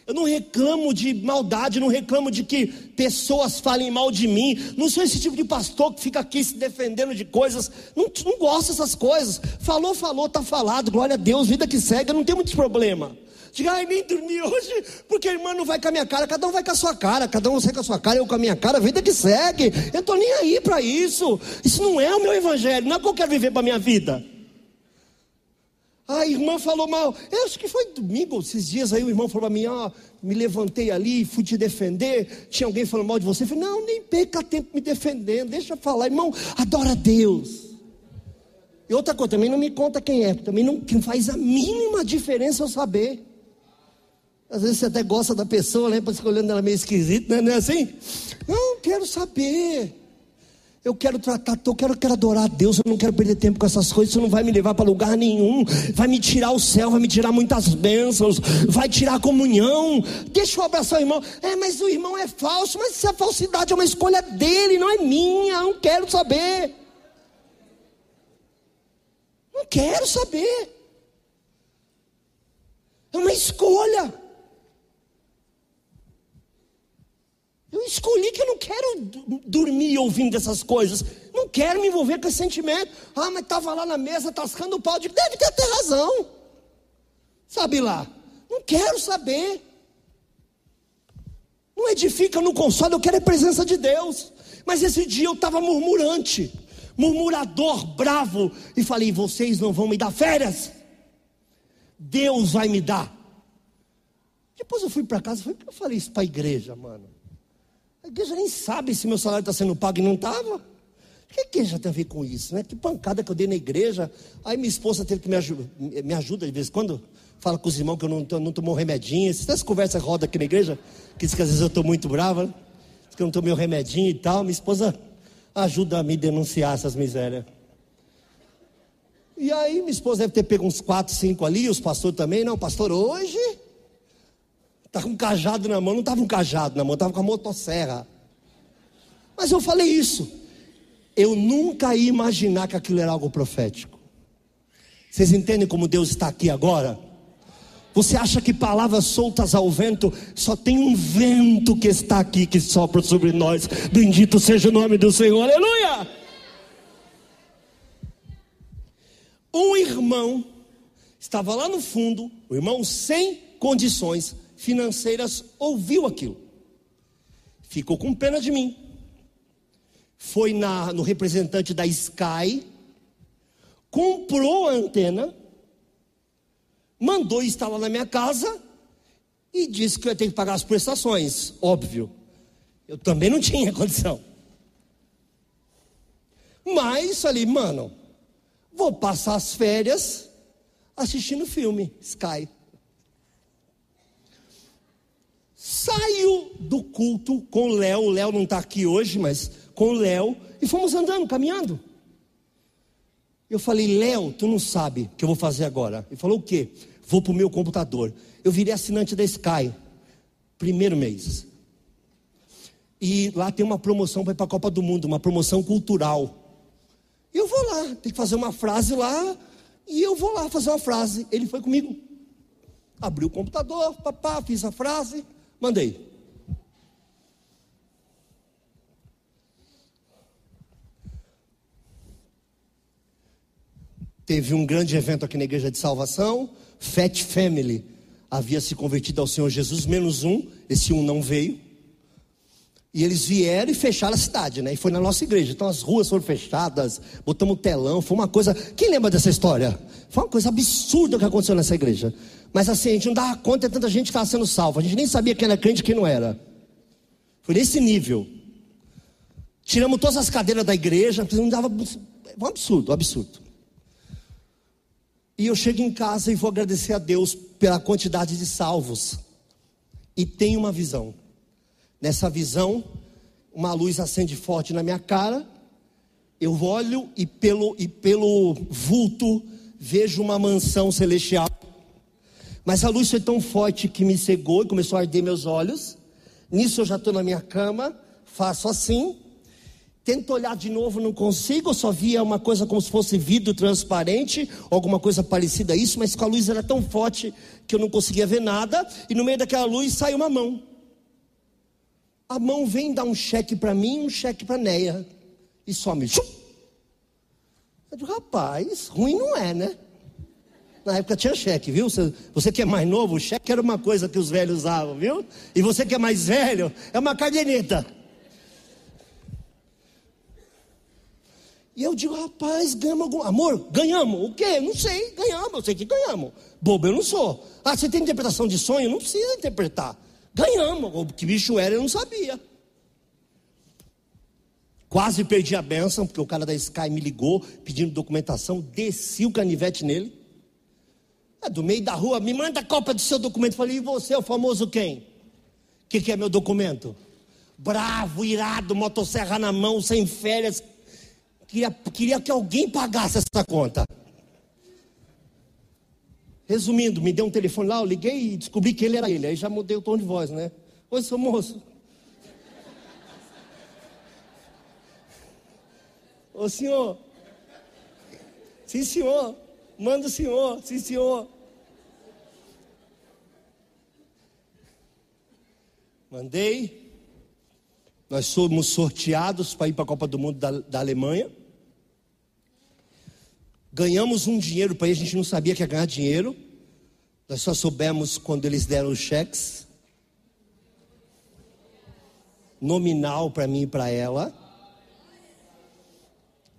Eu não reclamo de maldade, não reclamo de que pessoas falem mal de mim. Não sou esse tipo de pastor que fica aqui se defendendo de coisas. Não, não gosto dessas coisas. Falou, falou, está falado. Glória a Deus, vida que segue, não tem muito problema. Diga, ai, nem dormi hoje, porque a irmã não vai com a minha cara, cada um vai com a sua cara, cada um sai com a sua cara, eu com a minha cara, vida que segue. Eu estou nem aí para isso. Isso não é o meu evangelho, não é o que eu quero viver para minha vida. A irmã falou mal. Eu acho que foi domingo, esses dias aí o irmão falou para mim: ó, me levantei ali, fui te defender. Tinha alguém falando mal de você. Eu falei: não, nem perca tempo me defendendo, deixa eu falar. Irmão, adora Deus. E outra coisa, também não me conta quem é, também não faz a mínima diferença eu saber. Às vezes você até gosta da pessoa, né? Para ficar olhando ela meio esquisita, né? não é assim? Não, quero saber. Eu quero tratar, eu quero, quero adorar a Deus, eu não quero perder tempo com essas coisas, isso não vai me levar para lugar nenhum, vai me tirar o céu, vai me tirar muitas bênçãos, vai tirar a comunhão. Deixa eu abraçar o irmão. É, mas o irmão é falso, mas se a falsidade é uma escolha dele, não é minha, eu não quero saber. Não quero saber. É uma escolha. Eu escolhi que eu não quero dormir ouvindo essas coisas. Não quero me envolver com esse sentimento. Ah, mas estava lá na mesa tascando o pau. Deve ter até razão. Sabe lá? Não quero saber. Não edifica, não consola, eu quero a presença de Deus. Mas esse dia eu estava murmurante, murmurador, bravo, e falei: vocês não vão me dar férias. Deus vai me dar. Depois eu fui para casa, por que eu falei isso para a igreja, mano? A igreja nem sabe se meu salário está sendo pago e não estava. O que a igreja tem a ver com isso? Né? Que pancada que eu dei na igreja. Aí minha esposa teve que me, ajuda, me ajuda de vez em quando. Fala com os irmãos que eu não, não tomou remedinho. Essas conversas roda aqui na igreja, que diz que às vezes eu estou muito brava. Né? Diz que eu não tomei o remedinho e tal. Minha esposa ajuda a me denunciar essas misérias. E aí minha esposa deve ter pego uns quatro, cinco ali, os pastores também. Não, pastor, hoje Está com um cajado na mão, não estava um cajado na mão, estava com a motosserra. Mas eu falei isso. Eu nunca ia imaginar que aquilo era algo profético. Vocês entendem como Deus está aqui agora? Você acha que palavras soltas ao vento, só tem um vento que está aqui, que sopra sobre nós. Bendito seja o nome do Senhor, aleluia! Um irmão estava lá no fundo, o irmão sem condições, financeiras ouviu aquilo. Ficou com pena de mim. Foi na, no representante da Sky, comprou a antena, mandou instalar na minha casa e disse que eu ia ter que pagar as prestações. Óbvio. Eu também não tinha condição. Mas falei, mano, vou passar as férias assistindo filme, Sky. Saio do culto com o Léo, o Léo não está aqui hoje, mas com o Léo, e fomos andando, caminhando. Eu falei, Léo, tu não sabe o que eu vou fazer agora. Ele falou, o quê? Vou para o meu computador. Eu virei assinante da Sky, primeiro mês. E lá tem uma promoção para ir para a Copa do Mundo, uma promoção cultural. Eu vou lá, tem que fazer uma frase lá, e eu vou lá fazer uma frase. Ele foi comigo. Abriu o computador, papá, fiz a frase. Mandei. Teve um grande evento aqui na Igreja de Salvação. Fat Family havia se convertido ao Senhor Jesus, menos um. Esse um não veio. E eles vieram e fecharam a cidade, né? E foi na nossa igreja. Então as ruas foram fechadas, botamos telão, foi uma coisa. Quem lembra dessa história? Foi uma coisa absurda que aconteceu nessa igreja. Mas assim, a gente não dava conta de tanta gente que estava sendo salva. A gente nem sabia quem era crente e quem não era. Foi nesse nível. Tiramos todas as cadeiras da igreja, não dava. Um absurdo, um absurdo. E eu chego em casa e vou agradecer a Deus pela quantidade de salvos. E tenho uma visão. Nessa visão, uma luz acende forte na minha cara. Eu olho e pelo, e pelo vulto vejo uma mansão celestial. Mas a luz foi tão forte que me cegou e começou a arder meus olhos. Nisso eu já estou na minha cama, faço assim. Tento olhar de novo, não consigo. Eu só via uma coisa como se fosse vidro transparente, alguma coisa parecida a isso, mas com a luz era tão forte que eu não conseguia ver nada. E no meio daquela luz sai uma mão. A mão vem dar um cheque para mim, um cheque para Neia. E some. Eu digo, rapaz, ruim não é, né? Na época tinha cheque, viu? Você, você que é mais novo, o cheque era uma coisa que os velhos usavam, viu? E você que é mais velho, é uma caderneta. E eu digo, rapaz, ganhamos algum. Amor, ganhamos. O quê? Não sei, ganhamos, eu sei que ganhamos. Bobo eu não sou. Ah, você tem interpretação de sonho? Não precisa interpretar. Ganhamos. O que bicho era, eu não sabia. Quase perdi a benção, porque o cara da Sky me ligou pedindo documentação, desci o canivete nele. É do meio da rua, me manda a cópia do seu documento. Falei, e você, o famoso quem? O que, que é meu documento? Bravo, irado, motosserra na mão, sem férias. Queria, queria que alguém pagasse essa conta. Resumindo, me deu um telefone lá, eu liguei e descobri que ele era ele. Aí já mudei o tom de voz, né? Oi, seu moço. Ô senhor. Sim, senhor. Manda o senhor. Sim, senhor. Mandei. Nós somos sorteados para ir para a Copa do Mundo da, da Alemanha. Ganhamos um dinheiro para ir, a gente não sabia que ia ganhar dinheiro. Nós só soubemos quando eles deram os cheques. Nominal para mim e para ela.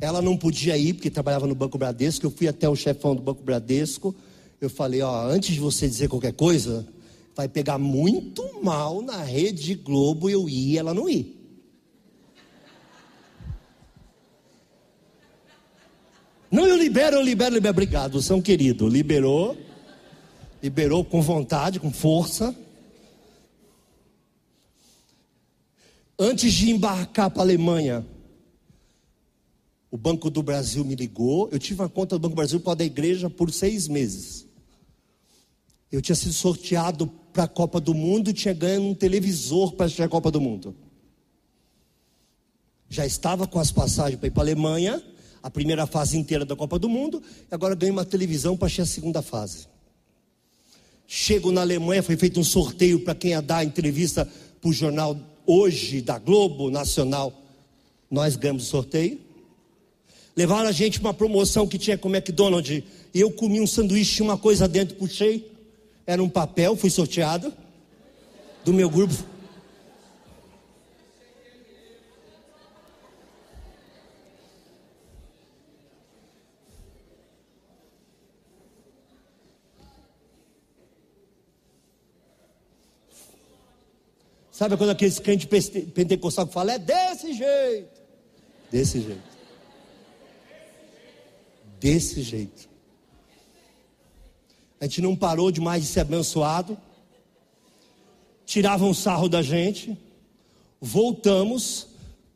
Ela não podia ir porque trabalhava no Banco Bradesco. Eu fui até o chefão do Banco Bradesco. Eu falei: Ó, antes de você dizer qualquer coisa, vai pegar muito mal na Rede Globo eu ir e ela não ir. Não, eu libero, eu libero, eu libero. Obrigado, um querido. Liberou. Liberou com vontade, com força. Antes de embarcar para a Alemanha, o Banco do Brasil me ligou. Eu tive uma conta do Banco do Brasil para da igreja por seis meses. Eu tinha sido sorteado para a Copa do Mundo e tinha ganho um televisor para assistir a Copa do Mundo. Já estava com as passagens para ir para a Alemanha, a primeira fase inteira da Copa do Mundo, e agora ganho uma televisão para assistir a segunda fase. Chego na Alemanha, foi feito um sorteio para quem ia dar entrevista para o jornal Hoje, da Globo Nacional. Nós ganhamos o sorteio. Levaram a gente para uma promoção que tinha com o McDonald's. E eu comi um sanduíche, tinha uma coisa dentro, puxei. Era um papel, fui sorteado. Do meu grupo. Sabe quando aqueles crentes pentecostal fala, é desse jeito. Desse jeito desse jeito. A gente não parou de mais de ser abençoado. Tiravam um sarro da gente. Voltamos.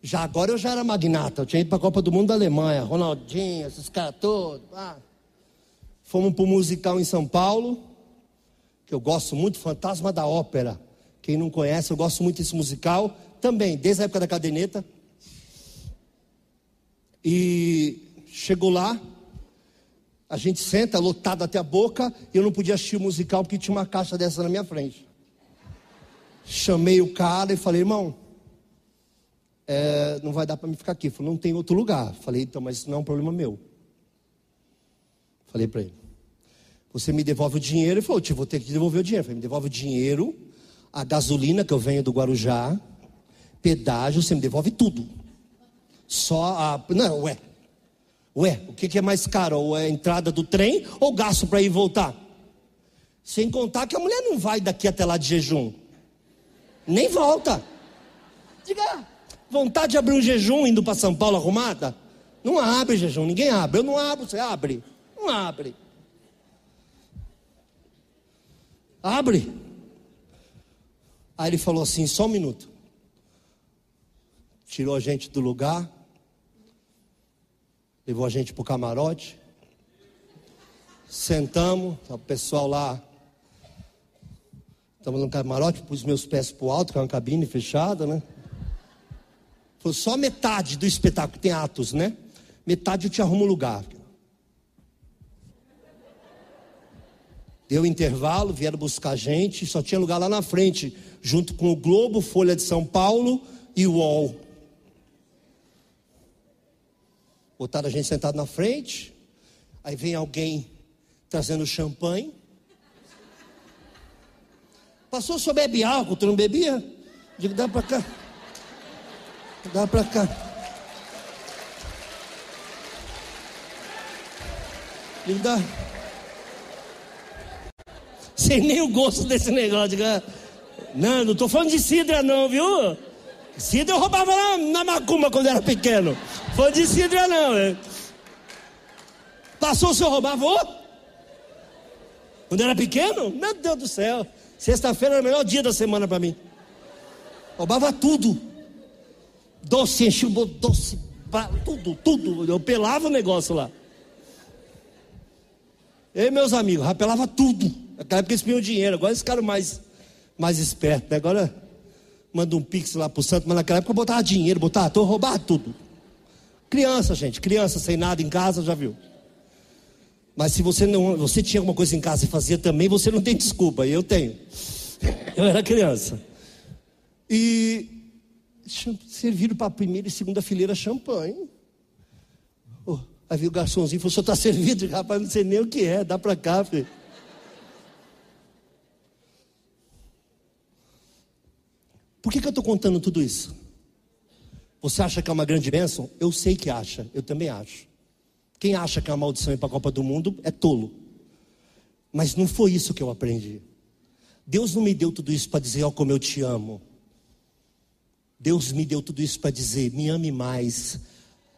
Já agora eu já era magnata. Eu tinha ido para a Copa do Mundo da Alemanha. Ronaldinho, esses caras todos. Ah. Fomos para o musical em São Paulo. Que eu gosto muito, Fantasma da Ópera. Quem não conhece, eu gosto muito desse musical. Também, desde a época da caderneta. E chegou lá, a gente senta lotado até a boca, e eu não podia assistir o musical porque tinha uma caixa dessa na minha frente. Chamei o cara e falei, irmão, é, não vai dar para me ficar aqui. Ele falou, não tem outro lugar. Falei, então, mas isso não é um problema meu. Falei para ele, você me devolve o dinheiro? Ele falou, eu vou ter que devolver o dinheiro. falei, me devolve o dinheiro, a gasolina que eu venho do Guarujá, pedágio, você me devolve tudo. Só a. Não, ué, Ué, o que é mais caro? Ou é a entrada do trem ou gasto para ir e voltar? Sem contar que a mulher não vai daqui até lá de jejum. Nem volta. Diga, vontade de abrir um jejum indo para São Paulo arrumada? Não abre jejum, ninguém abre. Eu não abro, você abre. Não abre. Abre. Aí ele falou assim: só um minuto. Tirou a gente do lugar levou a gente para o camarote. Sentamos, o pessoal lá. Estamos no camarote, pus meus pés para o alto, que é uma cabine fechada, né? Foi só metade do espetáculo, tem atos, né? Metade eu te arrumo lugar. Deu intervalo, vieram buscar a gente, só tinha lugar lá na frente, junto com o Globo, Folha de São Paulo e o UOL. Botaram a gente sentado na frente. Aí vem alguém trazendo champanhe. Passou, só bebe álcool, tu não bebia? Digo, dá para cá. Dá para cá. Digo, dá. Sem nem o gosto desse negócio. Digo, ah, não, não estou falando de cidra não, viu? Cidra eu roubava na, na macumba quando era pequeno. Falando de cidra não. Hein? Passou o senhor roubava? Quando era pequeno? Meu Deus do céu. Sexta-feira era o melhor dia da semana para mim. Roubava tudo. Doce, enchia o doce, tudo, tudo. Eu pelava o negócio lá. Eu e meus amigos, rapelava tudo. Naquela época eles tinham dinheiro, agora eles ficaram mais, mais espertos. Né? Agora manda um pix lá pro santo, mas naquela época eu botava dinheiro, botava, tô roubava tudo. Criança, gente, criança sem nada em casa, já viu? Mas se você não, você tinha alguma coisa em casa e fazia também, você não tem desculpa. Eu tenho. Eu era criança. E serviram para a primeira e segunda fileira champanhe. Oh, aí viu o garçomzinho falou: "Só está servido, rapaz, não sei nem o que é, dá para cá, filho." Por que, que eu estou contando tudo isso? Você acha que é uma grande bênção? Eu sei que acha, eu também acho. Quem acha que é uma maldição ir para a Copa do Mundo é tolo. Mas não foi isso que eu aprendi. Deus não me deu tudo isso para dizer, ó, oh, como eu te amo. Deus me deu tudo isso para dizer, me ame mais,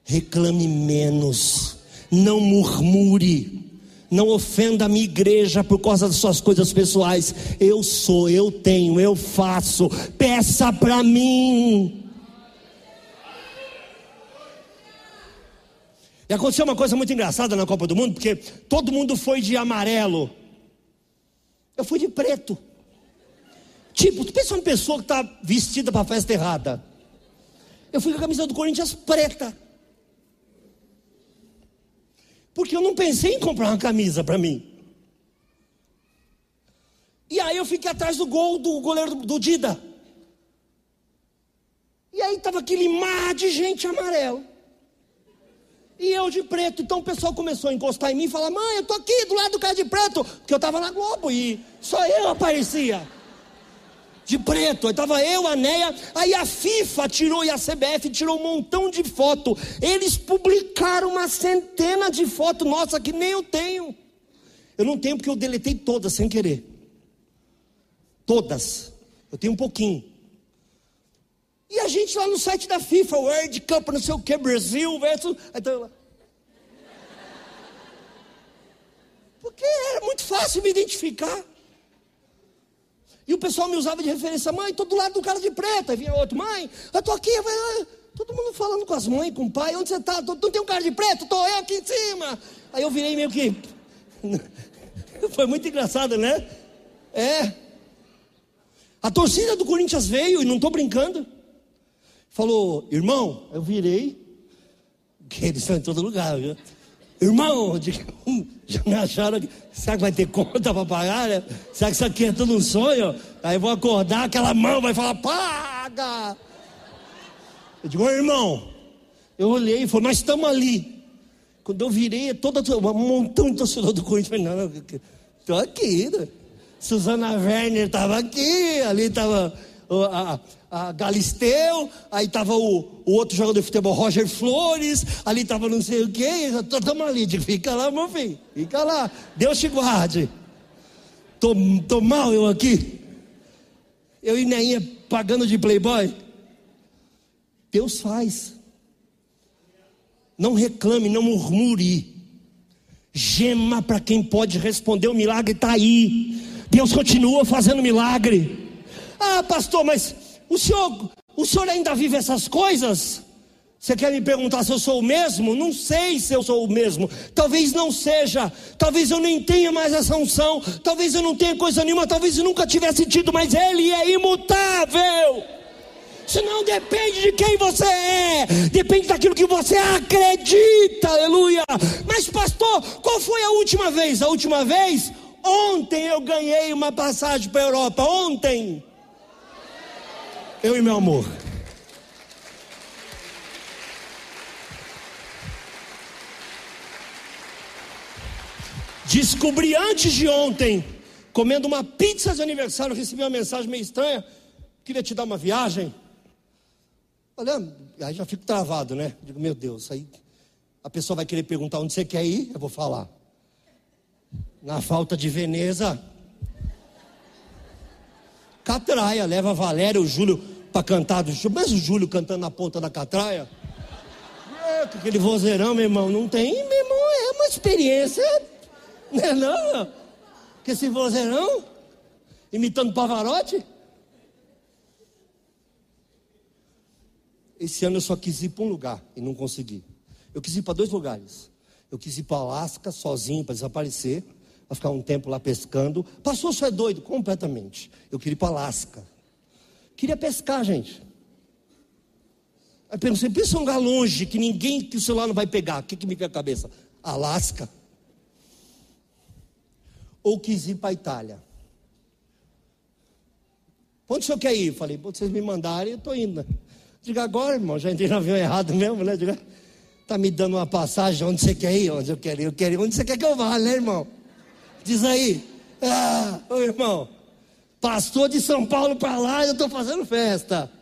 reclame menos, não murmure, não ofenda a minha igreja por causa das suas coisas pessoais. Eu sou, eu tenho, eu faço. Peça para mim. E aconteceu uma coisa muito engraçada na Copa do Mundo, porque todo mundo foi de amarelo. Eu fui de preto. Tipo, tu pensa uma pessoa que está vestida para a festa errada. Eu fui com a camisa do Corinthians preta. Porque eu não pensei em comprar uma camisa para mim. E aí eu fiquei atrás do gol do goleiro do, Dida. E aí estava aquele mar de gente amarelo. E eu de preto. Então o pessoal começou a encostar em mim e falar: Mãe, eu tô aqui do lado do cara de preto. Porque eu estava na Globo e só eu aparecia. De preto, estava eu, a Neia, aí a FIFA tirou e a CBF tirou um montão de foto. Eles publicaram uma centena de fotos, nossa, que nem eu tenho. Eu não tenho porque eu deletei todas sem querer. Todas. Eu tenho um pouquinho. E a gente lá no site da FIFA, World Cup, não sei o que, Brasil versus. Então, lá. Porque era muito fácil me identificar. E o pessoal me usava de referência, mãe, estou do lado do cara de preto. Aí vinha outro, mãe, eu estou aqui. Eu ah, todo mundo falando com as mães, com o pai, onde você está? Não tem um cara de preto? Estou eu aqui em cima. Aí eu virei meio que. Foi muito engraçado, né? É. A torcida do Corinthians veio, e não estou brincando falou, irmão, eu virei, que eles estão em todo lugar, viu? Irmão, já me acharam que. Será que vai ter conta para pagar? Né? Será que isso aqui é tudo um sonho? Aí vou acordar, aquela mão vai falar, paga! Eu digo, irmão, eu olhei e falei, nós estamos ali. Quando eu virei, toda, um montão de torcedor do Corinthians, não, não, estou aqui. Né? Suzana Werner estava aqui, ali estava a, a Galisteu, aí estava o, o outro jogador de futebol, Roger Flores, ali estava não sei o quê, estamos ali, digo, fica lá, meu filho, fica lá, Deus te guarde. Tô, tô mal eu aqui, eu e Neinha pagando de playboy. Deus faz. Não reclame, não murmure. Gema para quem pode responder, o milagre está aí. Deus continua fazendo milagre. Ah, pastor, mas o senhor, o senhor ainda vive essas coisas? Você quer me perguntar se eu sou o mesmo? Não sei se eu sou o mesmo. Talvez não seja. Talvez eu nem tenha mais essa unção. Talvez eu não tenha coisa nenhuma. Talvez eu nunca tivesse tido, mas Ele é imutável. Isso não depende de quem você é, depende daquilo que você acredita, aleluia. Mas, pastor, qual foi a última vez? A última vez? Ontem eu ganhei uma passagem para a Europa. Ontem. Eu e meu amor. Descobri antes de ontem, comendo uma pizza de aniversário, recebi uma mensagem meio estranha. Queria te dar uma viagem. Olha, aí já fico travado, né? Digo, meu Deus, aí a pessoa vai querer perguntar onde você quer ir, eu vou falar. Na falta de Veneza, Catraia, leva Valéria, o Júlio para cantar do Mas o Júlio cantando na ponta da catraia. É, aquele vozeirão, meu irmão, não tem, meu irmão, é uma experiência. Não é não? Que esse vozeirão, imitando Pavarotti. Esse ano eu só quis ir para um lugar e não consegui. Eu quis ir para dois lugares. Eu quis ir para Alasca sozinho para desaparecer a ficar um tempo lá pescando. Passou, só é doido, completamente. Eu queria ir para Alasca. Queria pescar, gente. Aí pensei, pensa um lugar longe, que ninguém, que o celular não vai pegar. O que, que me vem a cabeça? Alasca. Ou quis ir para a Itália. Onde o senhor quer ir? Falei, vocês me mandarem, eu estou indo. Diga agora, irmão, já entrei no avião errado mesmo, né? Diga, tá me dando uma passagem, onde você quer ir? Onde eu quero ir? Eu quero ir onde você quer que eu vá, né, irmão? Diz aí, ah, ô irmão, pastor de São Paulo para lá, eu estou fazendo festa.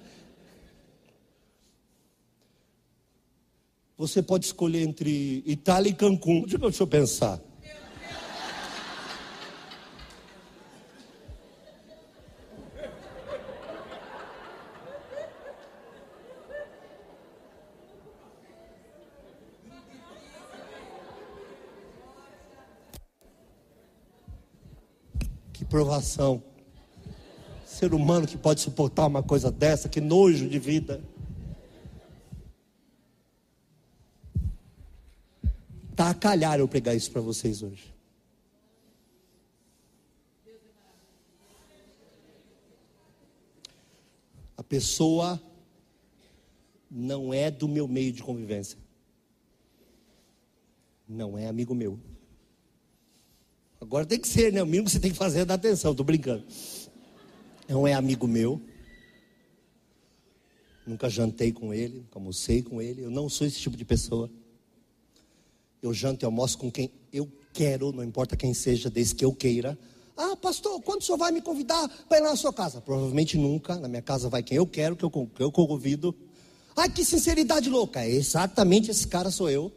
Você pode escolher entre Itália e Cancún. Deixa eu pensar. provação. Ser humano que pode suportar uma coisa dessa, que nojo de vida. Tá a calhar eu pregar isso para vocês hoje. A pessoa não é do meu meio de convivência. Não é amigo meu. Agora tem que ser, né? O mínimo que você tem que fazer é dar atenção, estou brincando. Não é amigo meu. Nunca jantei com ele, nunca almocei com ele. Eu não sou esse tipo de pessoa. Eu janto e almoço com quem eu quero, não importa quem seja, desde que eu queira. Ah, pastor, quando o senhor vai me convidar para ir lá na sua casa? Provavelmente nunca. Na minha casa vai quem eu quero, que eu, que eu convido. Ai, que sinceridade louca. É exatamente esse cara sou eu.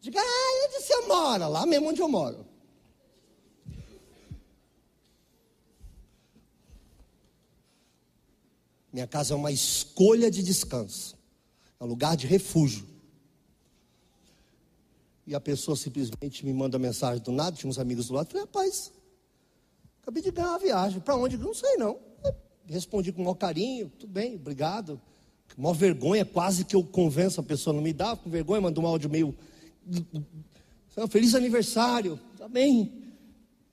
Diga, ah, onde você mora? Lá mesmo onde eu moro. Minha casa é uma escolha de descanso, é um lugar de refúgio. E a pessoa simplesmente me manda mensagem do nada, tinha uns amigos do lado, falei, rapaz, acabei de ganhar uma viagem, para onde? Não sei não. Respondi com o maior carinho, tudo bem, obrigado. Maior vergonha, quase que eu convenço a pessoa não me dar, com vergonha, mandou um áudio meio. Feliz aniversário, tá.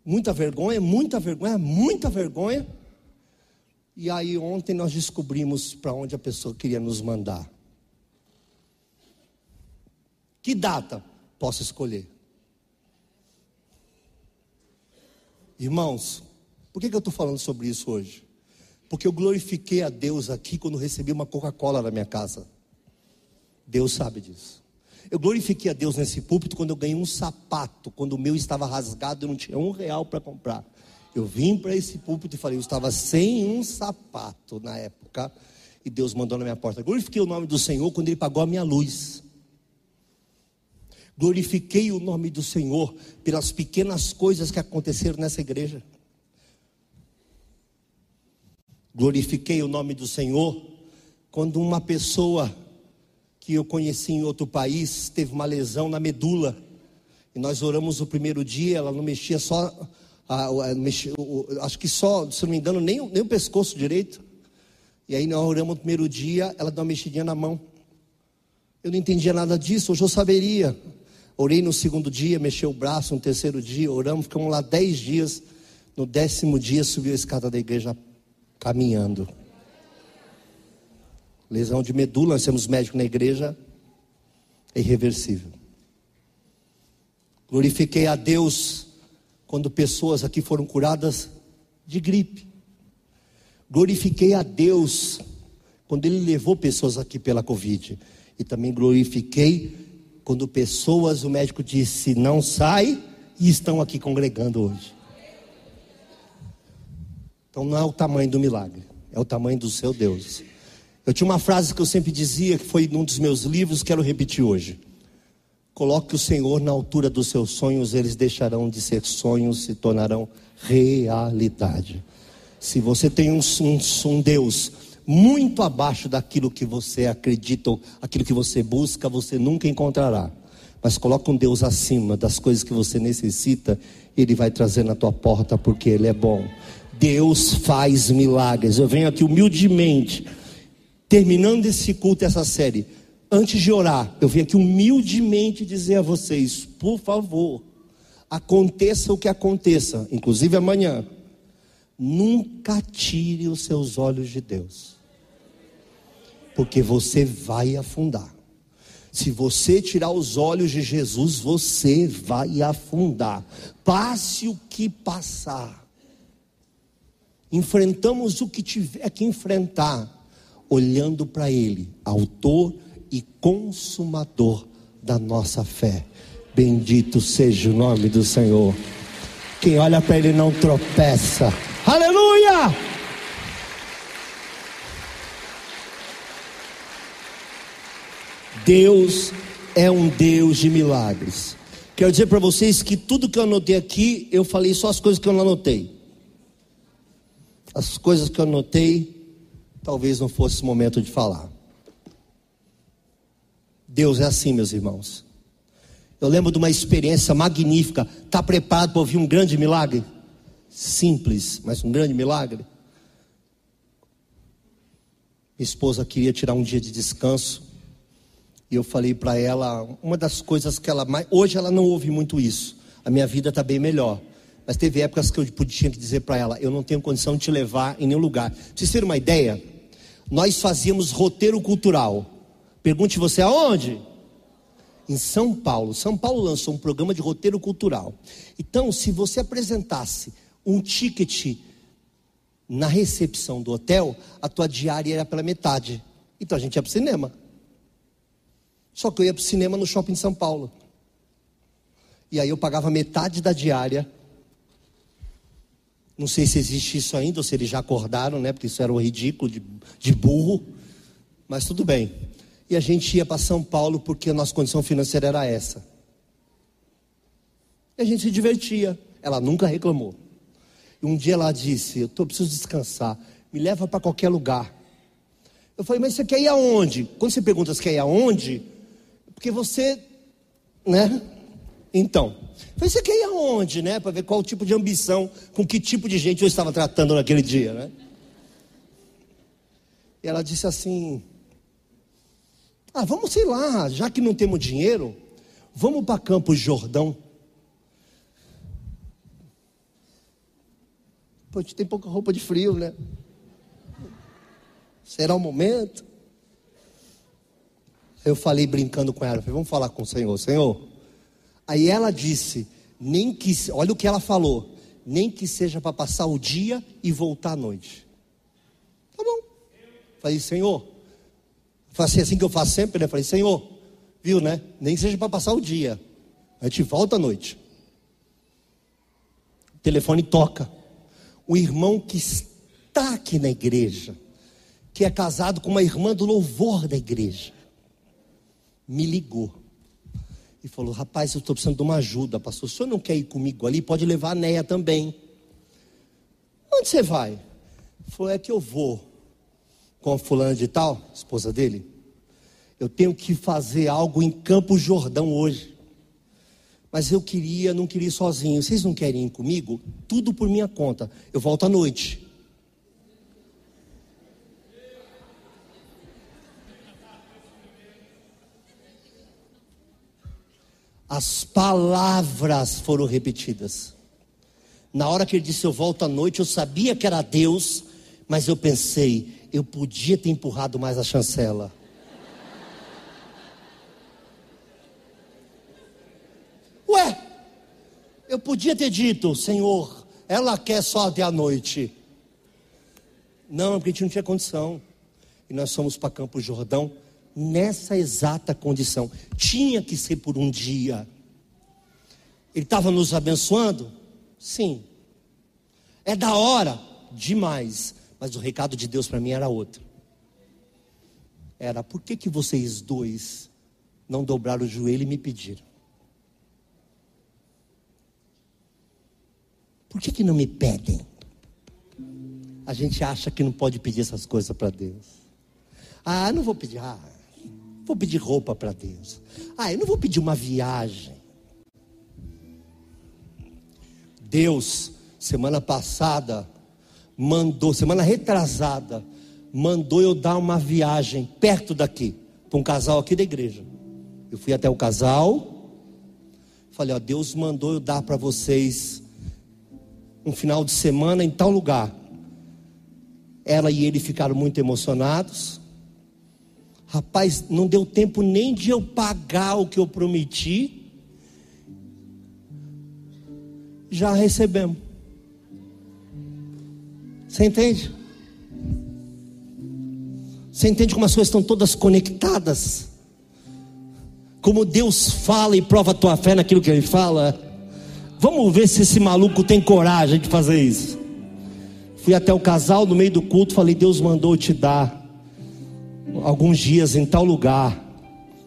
Muita vergonha, muita vergonha, muita vergonha. E aí ontem nós descobrimos para onde a pessoa queria nos mandar. Que data posso escolher? Irmãos, por que, que eu estou falando sobre isso hoje? Porque eu glorifiquei a Deus aqui quando recebi uma Coca-Cola na minha casa. Deus sabe disso. Eu glorifiquei a Deus nesse púlpito quando eu ganhei um sapato, quando o meu estava rasgado, eu não tinha um real para comprar. Eu vim para esse púlpito e falei, eu estava sem um sapato na época, e Deus mandou na minha porta. Glorifiquei o nome do Senhor quando Ele pagou a minha luz. Glorifiquei o nome do Senhor pelas pequenas coisas que aconteceram nessa igreja. Glorifiquei o nome do Senhor quando uma pessoa que eu conheci em outro país teve uma lesão na medula. E nós oramos o primeiro dia, ela não mexia só a, a, o, acho que só, se não me engano, nem, nem o pescoço direito. E aí nós oramos no primeiro dia, ela deu uma mexidinha na mão. Eu não entendia nada disso, hoje eu saberia. Orei no segundo dia, mexeu o braço, no terceiro dia, oramos, ficamos lá dez dias. No décimo dia subiu a escada da igreja caminhando. Lesão de medula, nós temos médico na igreja, é irreversível. Glorifiquei a Deus quando pessoas aqui foram curadas de gripe. Glorifiquei a Deus quando Ele levou pessoas aqui pela Covid. E também glorifiquei quando pessoas, o médico disse: não sai, e estão aqui congregando hoje. Então não é o tamanho do milagre, é o tamanho do seu Deus. Eu tinha uma frase que eu sempre dizia, que foi num dos meus livros, quero repetir hoje. Coloque o Senhor na altura dos seus sonhos, eles deixarão de ser sonhos, se tornarão realidade. Se você tem um, um, um Deus muito abaixo daquilo que você acredita, ou aquilo que você busca, você nunca encontrará. Mas coloca um Deus acima das coisas que você necessita, Ele vai trazer na tua porta, porque Ele é bom. Deus faz milagres. Eu venho aqui humildemente, terminando esse culto, essa série. Antes de orar, eu venho aqui humildemente dizer a vocês: por favor, aconteça o que aconteça, inclusive amanhã, nunca tire os seus olhos de Deus, porque você vai afundar. Se você tirar os olhos de Jesus, você vai afundar. Passe o que passar enfrentamos o que tiver que enfrentar, olhando para Ele, Autor e Consumador da nossa fé. Bendito seja o nome do Senhor. Quem olha para Ele não tropeça. Aleluia! Deus é um Deus de milagres. Quero dizer para vocês que tudo que eu anotei aqui, eu falei só as coisas que eu não anotei as coisas que eu anotei, talvez não fosse momento de falar. Deus é assim, meus irmãos. Eu lembro de uma experiência magnífica. Está preparado para ouvir um grande milagre? Simples, mas um grande milagre. Minha esposa queria tirar um dia de descanso. E eu falei para ela, uma das coisas que ela mais. Hoje ela não ouve muito isso. A minha vida está bem melhor. Mas teve épocas que eu tinha que dizer para ela: eu não tenho condição de te levar em nenhum lugar. Pra vocês terem uma ideia, nós fazíamos roteiro cultural. Pergunte você aonde? Em São Paulo. São Paulo lançou um programa de roteiro cultural. Então, se você apresentasse um ticket na recepção do hotel, a tua diária era pela metade. Então a gente ia para o cinema. Só que eu ia para o cinema no shopping de São Paulo. E aí eu pagava metade da diária não sei se existe isso ainda, ou se eles já acordaram, né? Porque isso era um ridículo de, de burro. Mas tudo bem. E a gente ia para São Paulo porque a nossa condição financeira era essa. E a gente se divertia. Ela nunca reclamou. E um dia ela disse: Eu tô, preciso descansar. Me leva para qualquer lugar. Eu falei: Mas você quer ir aonde? Quando você pergunta se quer ir aonde, porque você, né? Então, você quer ir aonde, né? Para ver qual tipo de ambição, com que tipo de gente eu estava tratando naquele dia, né? E ela disse assim: Ah, vamos, sei lá, já que não temos dinheiro, vamos para Campos Jordão. Pô, a gente tem pouca roupa de frio, né? Será o momento? Eu falei brincando com ela, falei, vamos falar com o Senhor. Senhor, Aí ela disse: nem que, olha o que ela falou, nem que seja para passar o dia e voltar à noite. Tá bom. Falei, Senhor, faço assim que eu faço sempre, né? Falei, Senhor, viu, né? Nem seja para passar o dia, a gente volta à noite. O telefone toca. O irmão que está aqui na igreja, que é casado com uma irmã do louvor da igreja, me ligou e falou: Rapaz, eu estou precisando de uma ajuda, pastor. O senhor não quer ir comigo ali? Pode levar a Neia também. Onde você vai? Falou: É que eu vou com a fulana de tal, esposa dele. Eu tenho que fazer algo em Campo Jordão hoje. Mas eu queria, não queria ir sozinho. Vocês não querem ir comigo? Tudo por minha conta. Eu volto à noite. as palavras foram repetidas. Na hora que ele disse eu volto à noite, eu sabia que era Deus, mas eu pensei, eu podia ter empurrado mais a chancela. Ué, eu podia ter dito, Senhor, ela quer só até a noite. Não, porque a gente não tinha condição. E nós fomos para Campo Jordão nessa exata condição. Tinha que ser por um dia. Ele estava nos abençoando? Sim. É da hora? Demais. Mas o recado de Deus para mim era outro. Era, por que, que vocês dois não dobraram o joelho e me pediram? Por que, que não me pedem? A gente acha que não pode pedir essas coisas para Deus. Ah, não vou pedir. Ah, vou pedir roupa para Deus. Ah, eu não vou pedir uma viagem. Deus, semana passada, mandou, semana retrasada, mandou eu dar uma viagem perto daqui, para um casal aqui da igreja. Eu fui até o casal, falei: Ó, Deus mandou eu dar para vocês um final de semana em tal lugar. Ela e ele ficaram muito emocionados. Rapaz, não deu tempo nem de eu pagar o que eu prometi já recebemos. Você entende? Você entende como as coisas estão todas conectadas? Como Deus fala e prova a tua fé naquilo que Ele fala? Vamos ver se esse maluco tem coragem de fazer isso. Fui até o casal no meio do culto, falei: Deus mandou te dar alguns dias em tal lugar.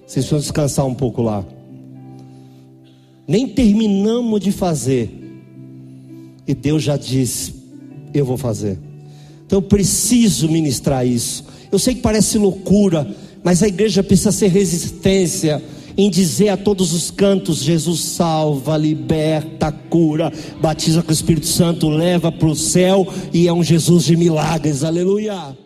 Vocês vão descansar um pouco lá. Nem terminamos de fazer e Deus já disse: Eu vou fazer. Então eu preciso ministrar isso. Eu sei que parece loucura, mas a igreja precisa ser resistência em dizer a todos os cantos: Jesus salva, liberta, cura, batiza com o Espírito Santo, leva para o céu e é um Jesus de milagres. Aleluia.